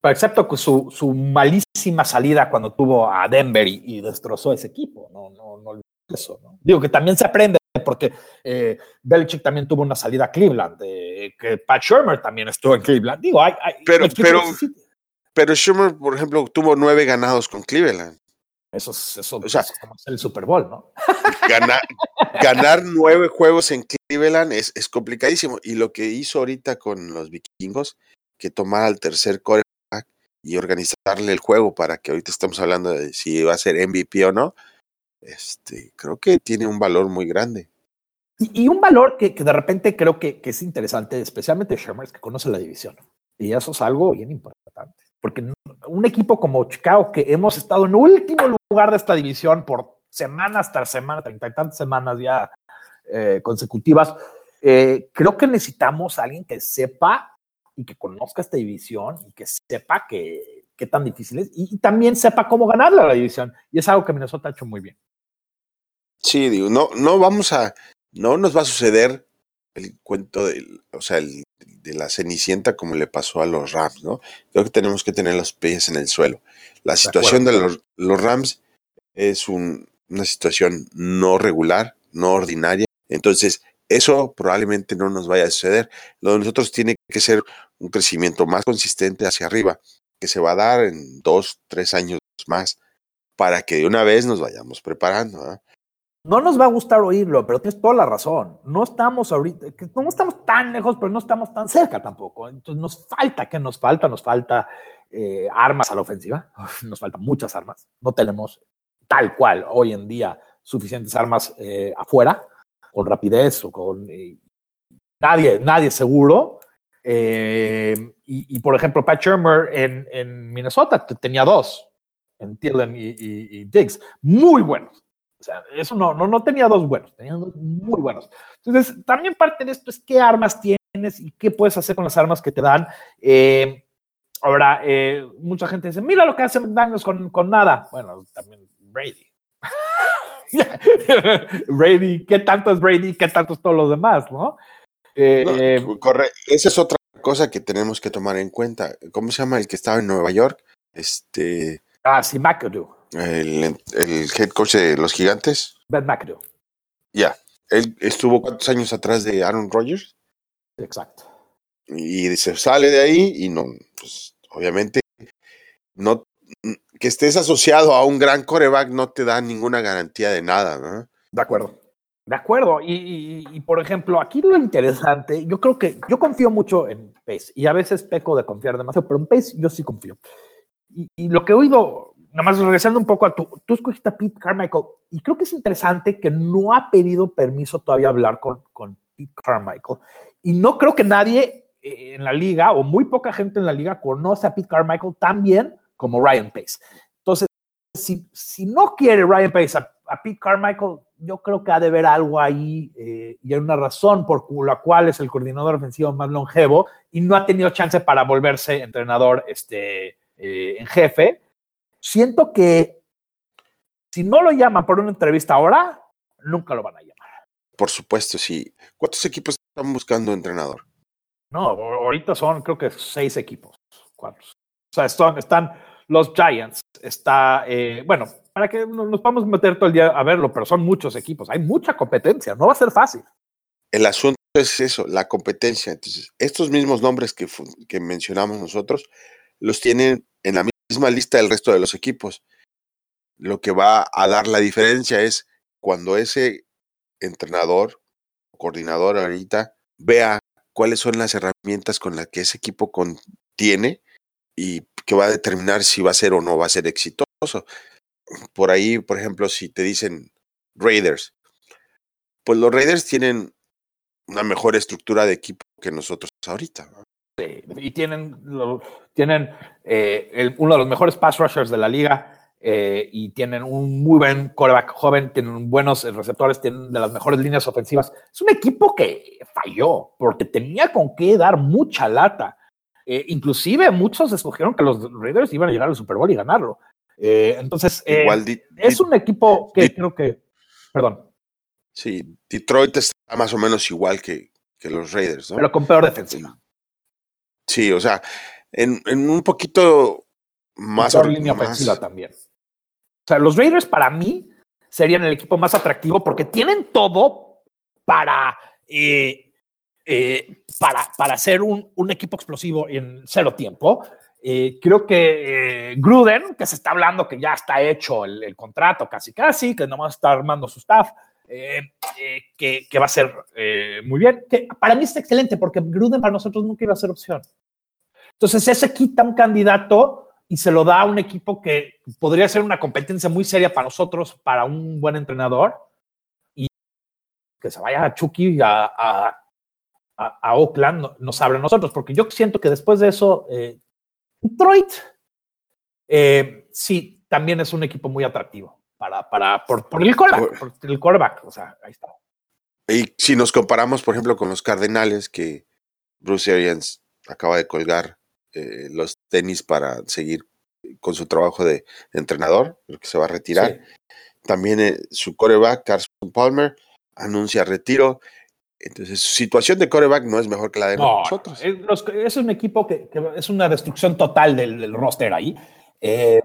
excepto con su, su, malísima salida cuando tuvo a Denver y, destrozó ese equipo. No, no, no eso. ¿no? Digo que también se aprende porque eh, Belichick también tuvo una salida a Cleveland, que Pat Shermer también estuvo en Cleveland. Digo, hay, pero, pero, pero Shermer, por ejemplo, tuvo nueve ganados con Cleveland. Eso, eso, o sea, es como el Super Bowl, ¿no? Ganar, ganar nueve juegos en Cleveland es, es complicadísimo. Y lo que hizo ahorita con los vikingos, que tomara el tercer core y organizarle el juego para que ahorita estamos hablando de si va a ser MVP o no, este, creo que tiene un valor muy grande. Y, un valor que, que, de repente creo que, que, es interesante, especialmente Shermer, que conoce la división. Y eso es algo bien importante. porque un equipo como Chicago, que hemos estado en último lugar de esta división por semanas tras semana, treinta y tantas semanas ya eh, consecutivas, eh, creo que necesitamos a alguien que sepa y que conozca esta división y que sepa que, qué tan difícil es y, también sepa cómo ganarle a la división. Y es algo que Minnesota ha hecho muy bien. Sí, digo, no, no vamos a, no nos va a suceder el cuento de, o sea, el, de la Cenicienta como le pasó a los Rams, ¿no? Creo que tenemos que tener los pies en el suelo. La situación de, los, los, Rams es un, una situación no regular, no ordinaria. Entonces, eso probablemente no nos vaya a suceder. Lo de nosotros tiene que ser un crecimiento más consistente hacia arriba, que se va a dar en dos, tres años más, para que de una vez nos vayamos preparando. No nos va a gustar oírlo, pero tienes toda la razón. No estamos ahorita, no estamos tan lejos, pero no estamos tan cerca tampoco. Entonces nos falta, ¿qué nos falta? Nos falta eh, armas a la ofensiva. Nos faltan muchas armas. No tenemos tal cual hoy en día suficientes armas eh, afuera, con rapidez o con eh, nadie, nadie seguro. Y, por ejemplo, Pat Shermer en, en Minnesota tenía dos, en Thielen y, y Diggs, muy buenos o sea, eso no, no, no tenía dos buenos, tenía dos muy buenos. Entonces, también parte de esto es qué armas tienes y qué puedes hacer con las armas que te dan. Eh, ahora, eh, mucha gente dice, mira lo que hace McDaniels con, con nada. Bueno, también Brady. Brady, ¿qué tanto es Brady? ¿Qué tanto es todos los demás? ¿no? Eh, corre. Esa es otra cosa que tenemos que tomar en cuenta. ¿Cómo se llama el que estaba en Nueva York? Este. Ah, sí, McAdoo el, el head coach de los gigantes. Ben McAdoo. Ya. Él estuvo cuántos años atrás de Aaron Rodgers. Exacto. Y se sale de ahí y no, pues obviamente no que estés asociado a un gran coreback no te da ninguna garantía de nada, ¿no? De acuerdo. De acuerdo. Y, por ejemplo, aquí lo interesante, yo creo que yo confío mucho en Pace y a veces peco de confiar demasiado, pero en Pace yo sí confío. Y, lo que he oído nada más regresando un poco a tu, tú escogiste Pete Carmichael y creo que es interesante que no ha pedido permiso todavía hablar con, con Pete Carmichael y no creo que nadie eh, en la liga o muy poca gente en la liga conoce a Pete Carmichael tan bien como Ryan Pace. Entonces, si, si no quiere Ryan Pace a, Pete Carmichael, yo creo que ha de haber algo ahí eh, y hay una razón por la cual es el coordinador ofensivo más longevo y no ha tenido chance para volverse entrenador este, eh, en jefe siento que si no lo llaman por una entrevista ahora, nunca lo van a llamar. Por supuesto, sí. ¿Cuántos equipos están buscando entrenador? No, ahorita son creo que seis equipos. Cuatro. O sea, están, los Giants, está, eh, bueno, para que nos vamos a meter todo el día a verlo, pero son muchos equipos, hay mucha competencia, no va a ser fácil. El asunto es eso, la competencia. Entonces, estos mismos nombres que, mencionamos nosotros, los tienen en la misma lista del resto de los equipos. Lo que va a dar la diferencia es cuando ese entrenador o coordinador ahorita vea cuáles son las herramientas con las que ese equipo contiene y que va a determinar si va a ser o no va a ser exitoso. Por ahí, por ejemplo, si te dicen Raiders, pues los Raiders tienen una mejor estructura de equipo que nosotros ahorita. Y tienen, tienen eh, uno de los mejores pass rushers de la liga eh, y tienen un muy buen coreback joven, tienen buenos receptores, tienen de las mejores líneas ofensivas. Es un equipo que falló porque tenía con qué dar mucha lata. Eh, inclusive muchos escogieron que los Raiders iban a llegar al Super Bowl y ganarlo. Entonces, es un equipo que creo que... Perdón. Sí, Detroit está más o menos igual que, que los Raiders, ¿no? Pero con peor defensiva. Sí, o sea, en, en un poquito más. Por línea ofensiva también. O sea, los Raiders para mí serían el equipo más atractivo porque tienen todo para, eh, eh, para, para ser un, un, equipo explosivo en cero tiempo. Eh, creo que Gruden, que se está hablando que ya está hecho el, contrato casi casi, que nomás está armando su staff, que, que, va a ser muy bien. Que para mí es excelente porque Gruden para nosotros nunca iba a ser opción. Entonces, ese quita un candidato y se lo da a un equipo que podría ser una competencia muy seria para nosotros, para un buen entrenador, y que se vaya a Chucky a, a, Oakland nos abre a nosotros, porque yo siento que después de eso, eh, Detroit, eh, sí, también es un equipo muy atractivo para, para, por, el quarterback, por el quarterback, o sea, ahí está. Y si nos comparamos, por ejemplo, con los Cardenales, que Bruce Arians acaba de colgar eh, los tenis para seguir con su trabajo de, entrenador, que se va a retirar. También eh, su coreback, Carson Palmer, anuncia retiro. Entonces, su situación de coreback no es mejor que la de nosotros. es un equipo que, es una destrucción total del, roster ahí. Eh,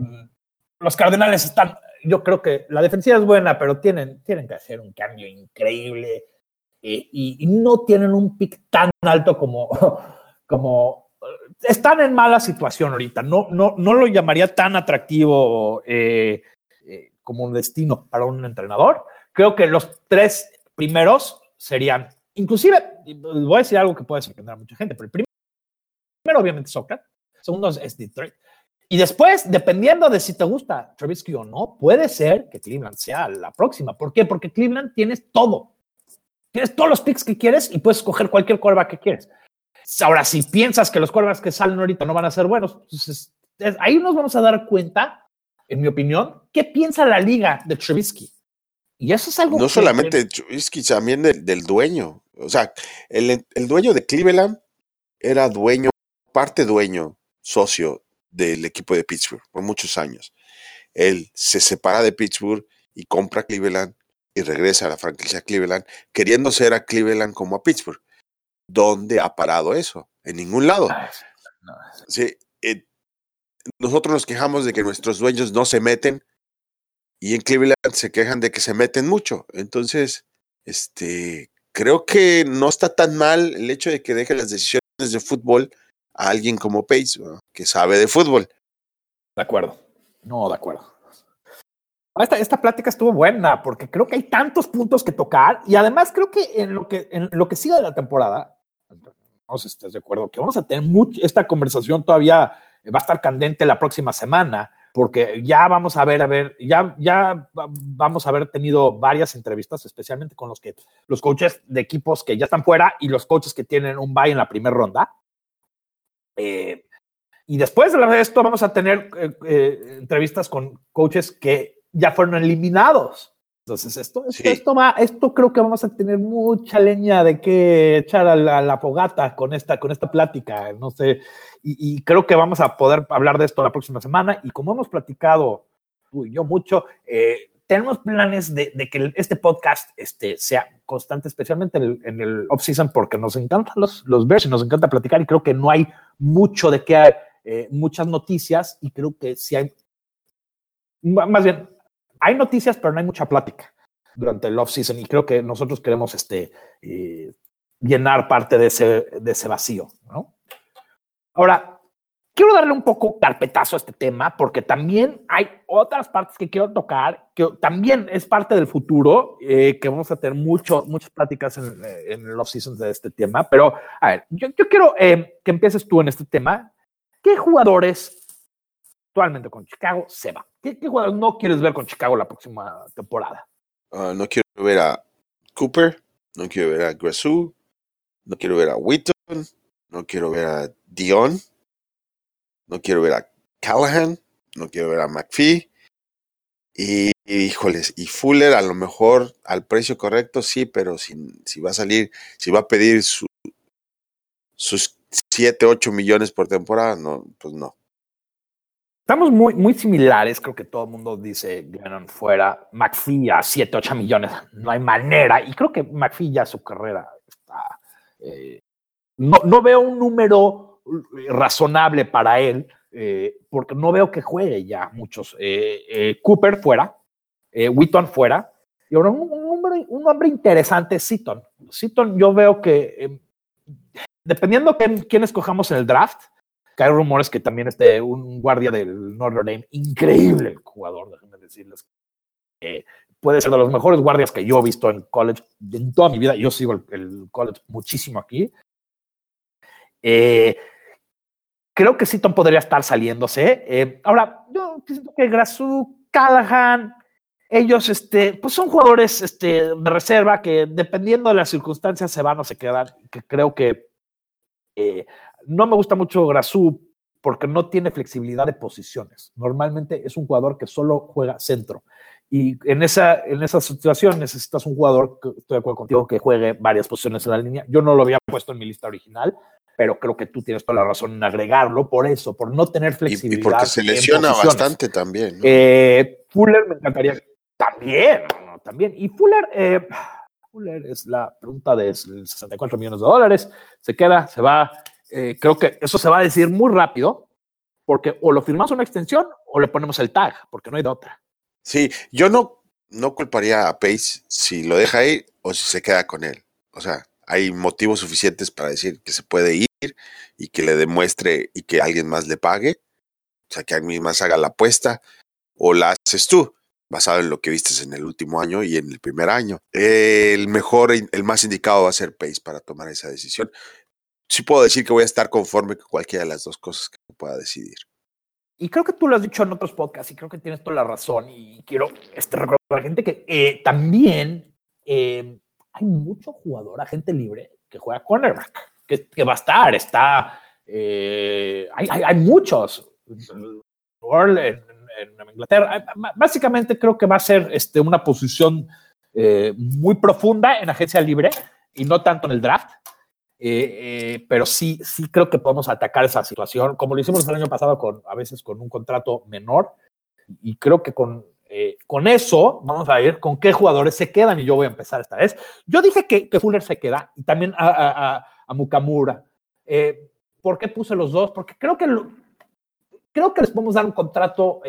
los Cardenales están, yo creo que la defensiva es buena, pero tienen, tienen que hacer un cambio increíble eh, y, no tienen un pick tan alto como, como están en mala situación ahorita. No, no, no lo llamaría tan atractivo eh, como un destino para un entrenador. Creo que los tres primeros serían, inclusive, voy a decir algo que puede sorprender a mucha gente, pero el primero, obviamente, Soccer, segundo es Detroit. Y después, dependiendo de si te gusta Trubisky o no, puede ser que Cleveland sea la próxima. ¿Por qué? Porque Cleveland tienes todo. Tienes todos los picks que quieres y puedes escoger cualquier quarterback que quieres. Ahora, si piensas que los quarterbacks que salen ahorita no van a ser buenos, pues ahí nos vamos a dar cuenta, en mi opinión, qué piensa la liga de Trubisky. Y eso es algo. No solamente Trubisky, también del, dueño. O sea, el, el dueño de Cleveland era dueño, parte dueño, socio del equipo de Pittsburgh por muchos años. Él se separa de Pittsburgh y compra Cleveland y regresa a la franquicia Cleveland, queriendo ser a Cleveland como a Pittsburgh. ¿Dónde ha parado eso? En ningún lado. Ah, sí, eh, nosotros nos quejamos de que nuestros dueños no se meten y en Cleveland se quejan de que se meten mucho. Entonces, este, creo que no está tan mal el hecho de que deje las decisiones de fútbol a alguien como Pace, que sabe de fútbol. De acuerdo. No, de acuerdo. Esta, esta plática estuvo buena porque creo que hay tantos puntos que tocar y además creo que en lo que, en lo que sigue de la temporada, no sé si estás de acuerdo, que vamos a tener mucho, esta conversación todavía va a estar candente la próxima semana porque ya vamos a ver, a ver, ya, ya vamos a haber tenido varias entrevistas, especialmente con los que los coaches de equipos que ya están fuera y los coaches que tienen un bye en la primera ronda. Eh, y después de esto vamos a tener eh, eh, entrevistas con coaches que ya fueron eliminados. Entonces, esto, esto, va, esto creo que vamos a tener mucha leña de que echar a la, fogata con esta, con esta plática. No sé, y, creo que vamos a poder hablar de esto la próxima semana. Y como hemos platicado tú y yo mucho, tenemos planes de, que este podcast este, sea constante, especialmente en el, off-season, porque nos encantan los, los Bears y nos encanta platicar y creo que no hay mucho de qué, hay, eh, muchas noticias y creo que sí hay, más bien, hay noticias, pero no hay mucha plática durante el off-season y creo que nosotros queremos este, eh, llenar parte de ese, de ese vacío, ¿no? Ahora, quiero darle un poco carpetazo a este tema porque también hay otras partes que quiero tocar, que también es parte del futuro, eh, que vamos a tener mucho, muchas pláticas en, en los seasons de este tema. Pero, a ver, yo, quiero eh, que empieces tú en este tema. ¿Qué jugadores actualmente con Chicago se van? ¿Qué, jugadores no quieres ver con Chicago la próxima temporada? Ah, no quiero ver a Cooper, no quiero ver a Grasu, no quiero ver a Wheaton, no quiero ver a Dion no quiero ver a Callahan, no quiero ver a McPhee. Y, híjoles, y Fuller a lo mejor al precio correcto, sí, pero si, si va a salir, si va a pedir sus 7, 8 millones por temporada, no, pues no. Estamos muy, muy similares, creo que todo el mundo dice Glennon fuera, McPhee a 7, 8 millones, no hay manera, y creo que McPhee ya su carrera está, eh, no, no veo un número razonable para él, eh, porque no veo que juegue ya muchos. Eh, eh, Cooper fuera, Witton fuera, y ahora un, hombre, un hombre interesante, Seaton. Seaton, yo veo que dependiendo de quién escojamos en el draft, que hay rumores que también este, un guardia del Notre Dame, increíble jugador, déjenme decirles. puede ser de los mejores guardias que yo he visto en college en toda mi vida. Yo sigo el, el college muchísimo aquí. Eh, Creo que Seaton podría estar saliéndose. Eh, ahora, yo siento que Grasu, Callahan, ellos este, pues son jugadores este, de reserva que dependiendo de las circunstancias se van o se quedan. Que creo que eh, no me gusta mucho Grasu porque no tiene flexibilidad de posiciones. Normalmente es un jugador que solo juega centro. Y en esa, en esa situación necesitas un jugador, estoy de acuerdo contigo, que juegue varias posiciones en la línea. Yo no lo había puesto en mi lista original, pero creo que tú tienes toda la razón en agregarlo por eso, por no tener flexibilidad. Y, porque se lesiona bastante también. Eh, Fuller me encantaría también, también. Y Fuller, eh, Fuller es la pregunta de 64 millones de dólares, se queda, se va. Eh, creo que eso se va a decir muy rápido, porque o lo firmamos una extensión o le ponemos el tag, porque no hay de otra. Sí, yo no, no culparía a Pace si lo deja ahí o si se queda con él. O sea, hay motivos suficientes para decir que se puede ir y que le demuestre y que alguien más le pague. O sea, que alguien más haga la apuesta o la haces tú, basado en lo que vistes en el último año y en el primer año. El mejor, el más indicado va a ser Pace para tomar esa decisión sí puedo decir que voy a estar conforme con cualquiera de las dos cosas que pueda decidir. Y creo que tú lo has dicho en otros podcasts y creo que tienes toda la razón. Y quiero este, recordar a la gente que eh, también eh, hay mucho jugador, agente libre, que juega cornerback, que, va a estar. Está, eh, hay, hay, hay, muchos. En, en, Inglaterra. Básicamente creo que va a ser este, una posición muy profunda en agencia libre y no tanto en el draft. Eh, eh, pero sí, sí creo que podemos atacar esa situación, como lo hicimos el año pasado con a veces con un contrato menor, y creo que con, eh, con eso vamos a ver con qué jugadores se quedan, y yo voy a empezar esta vez. Yo dije que, Fuller se queda, y también a, a, Mukamura. ¿Por qué puse los dos? Porque creo que, creo que les podemos dar un contrato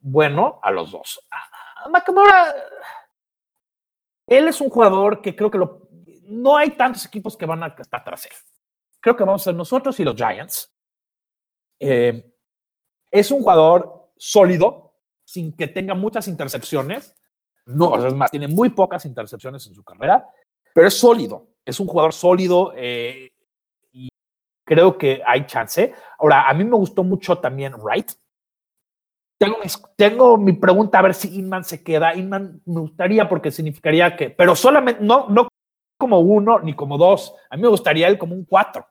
bueno a los dos. A Mukamura, él es un jugador que creo que lo no hay tantos equipos que van a estar tras él. Creo que vamos a ser nosotros y los Giants. Eh, es un jugador sólido, sin que tenga muchas intercepciones. No, es más, tiene muy pocas intercepciones en su carrera, pero es sólido. Es un jugador sólido eh, y creo que hay chance. Ahora, a mí me gustó mucho también Wright. Tengo, tengo, mi pregunta a ver si Inman se queda. Inman me gustaría porque significaría que, pero solamente, no, no como uno ni como dos. A mí me gustaría él como un cuatro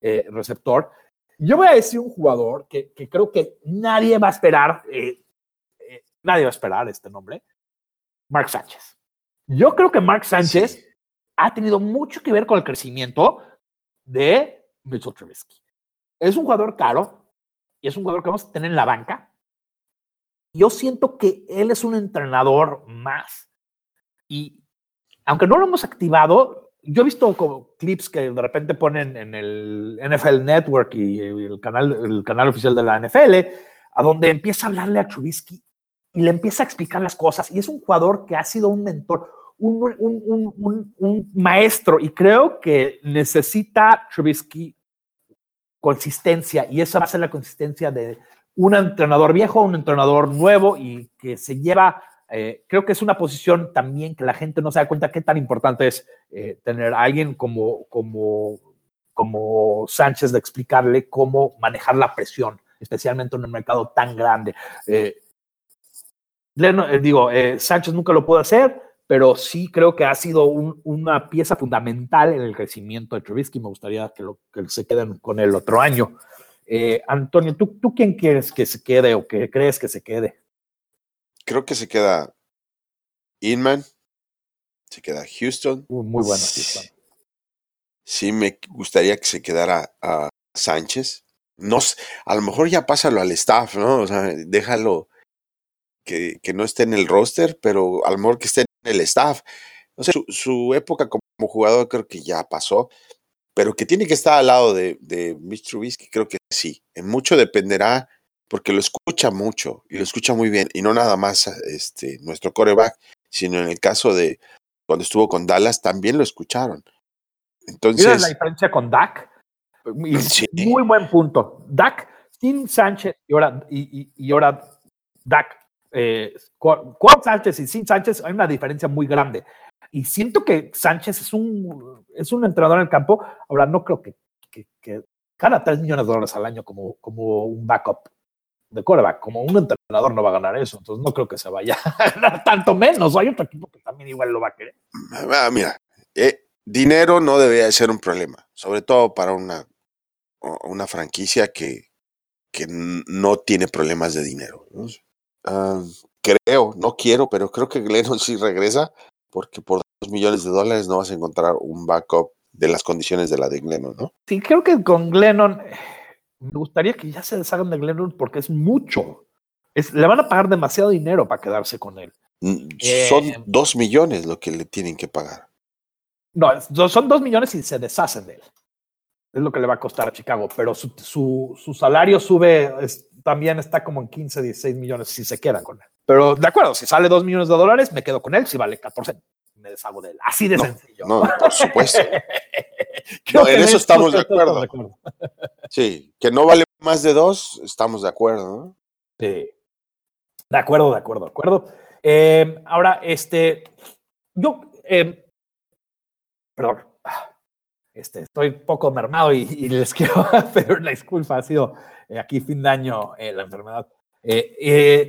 eh, receptor. Yo voy a decir un jugador que, que creo que nadie va a esperar, eh, eh, nadie va a esperar este nombre, Mark Sánchez. Yo creo que Mark Sánchez sí. ha tenido mucho que ver con el crecimiento de Mitchell Trubisky. Es un jugador caro y es un jugador que vamos a tener en la banca. Yo siento que él es un entrenador más. Y aunque no lo hemos activado, yo he visto como clips que de repente ponen en el NFL Network y el canal, el canal oficial de la NFL, a donde empieza a hablarle a Trubisky y le empieza a explicar las cosas. Y es un jugador que ha sido un mentor, un, maestro, y creo que necesita Trubisky consistencia, y esa va a ser la consistencia de un entrenador viejo, un entrenador nuevo y que se lleva eh, creo que es una posición también que la gente no se da cuenta qué tan importante es eh, tener a alguien como, como, como Sánchez de explicarle cómo manejar la presión, especialmente en un mercado tan grande. Eh, digo, Sánchez nunca lo pudo hacer, pero sí creo que ha sido un, una pieza fundamental en el crecimiento de Trubisky. Me gustaría que, lo, que se queden con el otro año. Antonio, ¿tú, ¿tú quién quieres que se quede o que crees que se quede? Creo que se queda Inman, se queda Houston. Muy bueno Houston. Sí, me gustaría que se quedara a Sánchez. No, a lo mejor ya pásalo al staff, ¿no? O sea, déjalo que, que no esté en el roster, pero a lo mejor que esté en el staff. O sea, su, su, época como jugador creo que ya pasó, pero que tiene que estar al lado de, de Mitch Trubisky, creo que sí. En mucho dependerá porque lo escucha mucho y lo escucha muy bien, y no nada más este, nuestro coreback, sino en el caso de cuando estuvo con Dallas también lo escucharon. Entonces, ¿Mira la diferencia con Dak? Sí. Muy buen punto. Dak sin Sánchez y ahora, y, y, y ahora Dak eh, con, con, Sánchez y sin Sánchez hay una diferencia muy grande. Y siento que Sánchez es un, es un entrenador en el campo. Ahora no creo que, que, que gana 3 millones de dólares al año como, como un backup de coreback. Como un entrenador no va a ganar eso, entonces no creo que se vaya a ganar tanto menos. Hay otro equipo que también igual lo va a querer. Ah, mira, eh, dinero no debería ser un problema, sobre todo para una, una franquicia que, que no tiene problemas de dinero. Ah, creo, no quiero, pero creo que Glennon sí regresa, porque por dos millones de dólares no vas a encontrar un backup de las condiciones de la de Glennon, ¿no? Sí, creo que con Glennon, me gustaría que ya se deshagan de Glennon porque es mucho. Es, le van a pagar demasiado dinero para quedarse con él. Mm, son eh, dos millones lo que le tienen que pagar. No, son dos millones y se deshacen de él. Es lo que le va a costar a Chicago, pero su, su, salario sube, también está como en 15, 16 millones si se quedan con él. Pero de acuerdo, si sale dos millones de dólares, me quedo con él. Si vale 14, me deshago de él. Así de sencillo. No, por supuesto. en eso estamos de acuerdo. Sí, que no vale más de dos, estamos de acuerdo, ¿no? Sí. De acuerdo, de acuerdo, de acuerdo. Eh, ahora, este, yo, eh, perdón, este, estoy poco mermado y, les quiero hacer una disculpa, ha sido eh, aquí fin de año la enfermedad.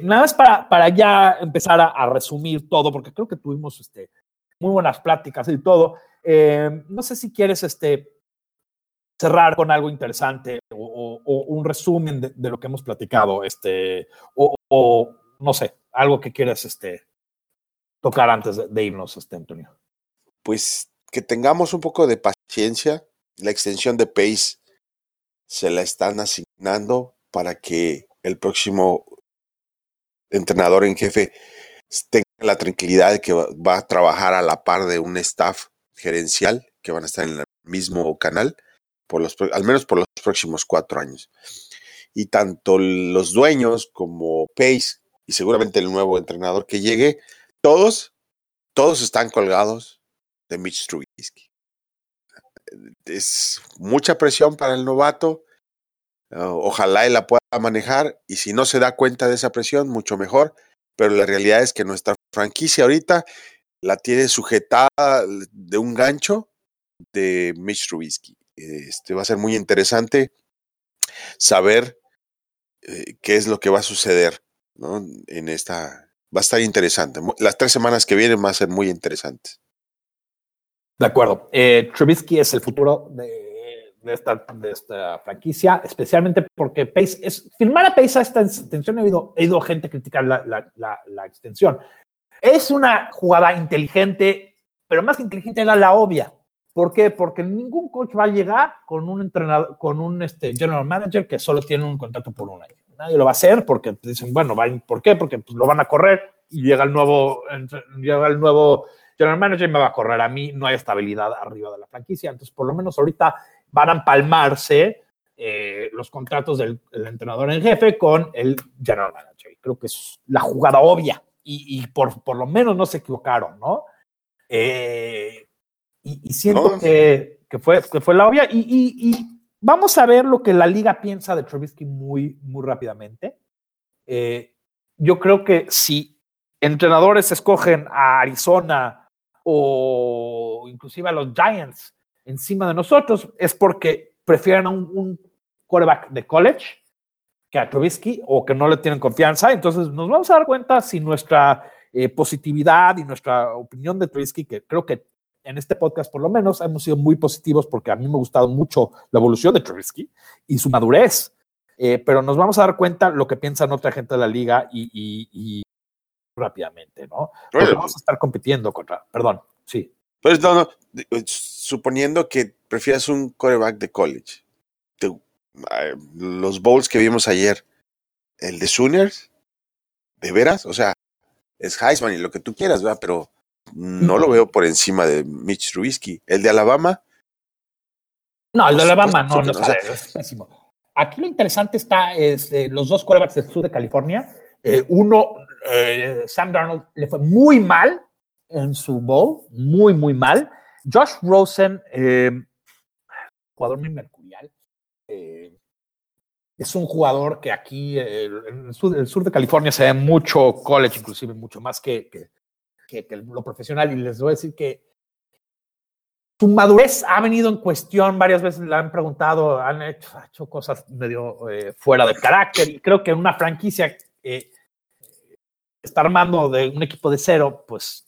nada más para, para ya empezar a, resumir todo, porque creo que tuvimos este, muy buenas pláticas y todo. no sé si quieres este, cerrar con algo interesante o, un resumen de, lo que hemos platicado, este, o, no sé, algo que quieras este, tocar antes de, irnos, este, Antonio. Pues que tengamos un poco de paciencia. La extensión de Pace se la están asignando para que el próximo entrenador en jefe tenga la tranquilidad de que va a trabajar a la par de un staff gerencial que van a estar en el mismo canal, por los, al menos por los próximos cuatro años. Y tanto los dueños como Pace y seguramente el nuevo entrenador que llegue, todos, todos están colgados de Mitch Trubisky. Es mucha presión para el novato. Ah, ojalá él la pueda manejar y si no se da cuenta de esa presión, mucho mejor. Pero la realidad es que nuestra franquicia ahorita la tiene sujetada de un gancho de Mitch Trubisky. Este va a ser muy interesante saber eh, qué es lo que va a suceder en esta. Va a estar interesante. Las tres semanas que vienen van a ser muy interesantes. De acuerdo. Eh, Trubisky es el futuro de, esta, de, esta, franquicia, especialmente porque Pace es. Firmar a Pace a esta extensión, he oído, he oído gente criticar la, la, la, extensión. Es una jugada inteligente, pero más que inteligente era la obvia. ¿Por qué? Porque ningún coach va a llegar con un entrenador, con un este, general manager que solo tiene un contrato por un año nadie lo va a hacer porque dicen, bueno, ¿por qué? Porque pues, lo van a correr y llega el nuevo, llega el nuevo general manager y me va a correr a mí, no hay estabilidad arriba de la franquicia. Entonces, por lo menos ahorita van a empalmarse eh, los contratos del, entrenador en jefe con el general manager. Creo que es la jugada obvia y, por, por, lo menos no se equivocaron, ¿no? Eh, y, siento que, que, fue, que fue la obvia y Vamos a ver lo que la liga piensa de Trubisky muy, muy rápidamente. Eh, yo creo que si entrenadores escogen a Arizona o inclusive a los Giants encima de nosotros, es porque prefieren a un, quarterback de college que a Trubisky o que no le tienen confianza. Entonces nos vamos a dar cuenta si nuestra eh, positividad y nuestra opinión de Trubisky, que creo que en este podcast por lo menos hemos sido muy positivos porque a mí me ha gustado mucho la evolución de Trubisky y su madurez. Eh, pero nos vamos a dar cuenta lo que piensan otra gente de la liga y, rápidamente, ¿no? Porque vamos a estar compitiendo contra, perdón, sí. Pues no, no, suponiendo que prefieras un quarterback de college, los bowls que vimos ayer, el de Sooners, de veras, o sea, es Heisman y lo que tú quieras, ¿verdad? Pero no lo veo por encima de Mitch Trubisky. ¿El de Alabama? No, el de Alabama no, no, Aquí lo interesante está, es eh, los dos quarterbacks del sur de California. Eh, uno, eh, Sam Darnold, le fue muy mal en su bowl, muy, muy mal. Josh Rosen, jugador muy mercurial, es un jugador que aquí, en el sur, de California, se ve mucho college, inclusive mucho más que, que, lo profesional y les voy a decir que su madurez ha venido en cuestión, varias veces le han preguntado, han hecho, cosas medio eh, fuera de carácter y creo que una franquicia eh, está armando de un equipo de cero, pues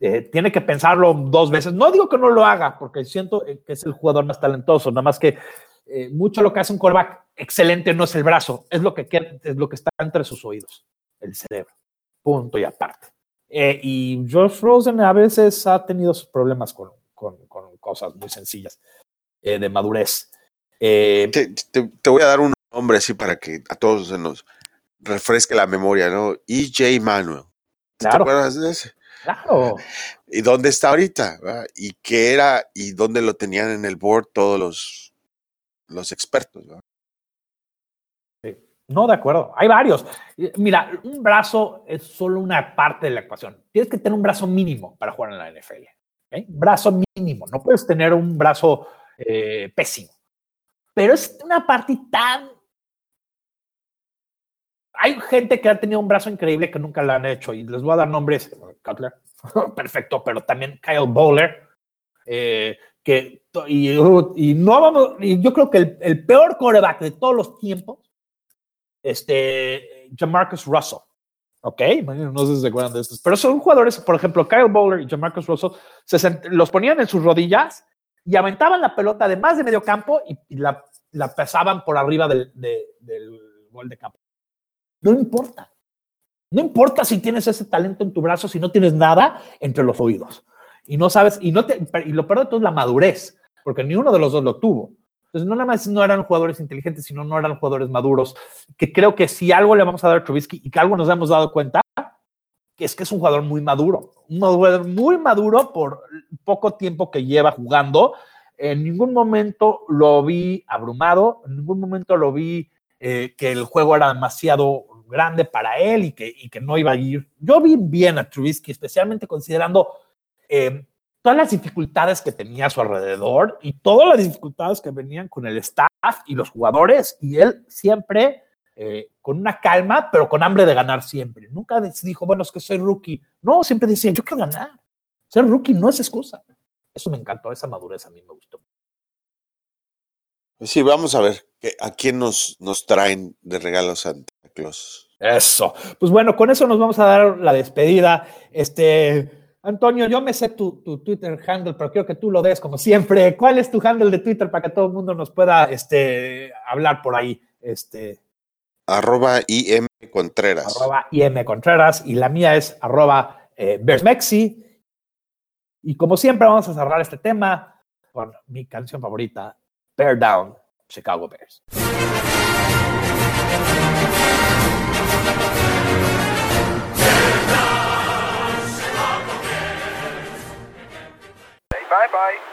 eh, tiene que pensarlo dos veces. No digo que no lo haga, porque siento que es el jugador más talentoso, nada más que mucho lo que hace un quarterback excelente no es el brazo, es lo que, es lo que está entre sus oídos, el cerebro. Punto y aparte. Eh, y Josh Rosen a veces ha tenido sus problemas con, con, cosas muy sencillas eh, de madurez. Eh, te, te, voy a dar un nombre así para que a todos se nos refresque la memoria, ¿no? EJ Manuel. ¿Te acuerdas de ese? Claro. ¿Y dónde está ahorita? ¿Y qué era y dónde lo tenían en el board todos los, los expertos? No, de acuerdo. Hay varios. Mira, un brazo es solo una parte de la ecuación. Tienes que tener un brazo mínimo para jugar en la NFL. Brazo mínimo. No puedes tener un brazo eh, pésimo. Pero es una parte tan... Hay gente que ha tenido un brazo increíble que nunca lo han hecho y les voy a dar nombres. Cutler, perfecto, pero también Kyle Bowler, eh, que y, no vamos, y yo creo que el, el peor coreback de todos los tiempos este, Jamarcus Russell. Ok, no sé si se acuerdan de estos, pero son jugadores, por ejemplo, Kyle Bowler y Jamarcus Russell, se los ponían en sus rodillas y aventaban la pelota de más de medio campo y, la, la, pesaban por arriba del, del gol de campo. No importa. No importa si tienes ese talento en tu brazo, si no tienes nada entre los oídos. Y no sabes, y, no te, y lo peor de todo es la madurez, porque ni uno de los dos lo tuvo. Entonces, no nada más no eran jugadores inteligentes, sino no eran jugadores maduros, que creo que si algo le vamos a dar a Trubisky y que algo nos hemos dado cuenta, es que es un jugador muy maduro, un jugador muy maduro por poco tiempo que lleva jugando. En ningún momento lo vi abrumado, en ningún momento lo vi eh, que el juego era demasiado grande para él y que, y que no iba a ir. Yo vi bien a Trubisky, especialmente considerando eh, todas las dificultades que tenía a su alrededor y todas las dificultades que venían con el staff y los jugadores, y él siempre eh, con una calma, pero con hambre de ganar siempre. Nunca dijo, bueno, es que soy rookie. No, siempre decía, yo quiero ganar. Ser rookie no es excusa. Eso me encantó, esa madurez a mí me gustó. Pues sí, vamos a ver a quién nos, nos traen de regalos Santa Claus. Eso. Pues bueno, con eso nos vamos a dar la despedida. Este, Antonio, yo me sé tu, Twitter handle, pero quiero que tú lo des como siempre. ¿Cuál es tu handle de Twitter para que todo el mundo nos pueda este, hablar por ahí? Este, arroba IM Contreras. Arroba IM Contreras y la mía es arroba eh, Bersmexi. Y como siempre vamos a cerrar este tema con mi canción favorita, Bear Down, Chicago Bears. Bye.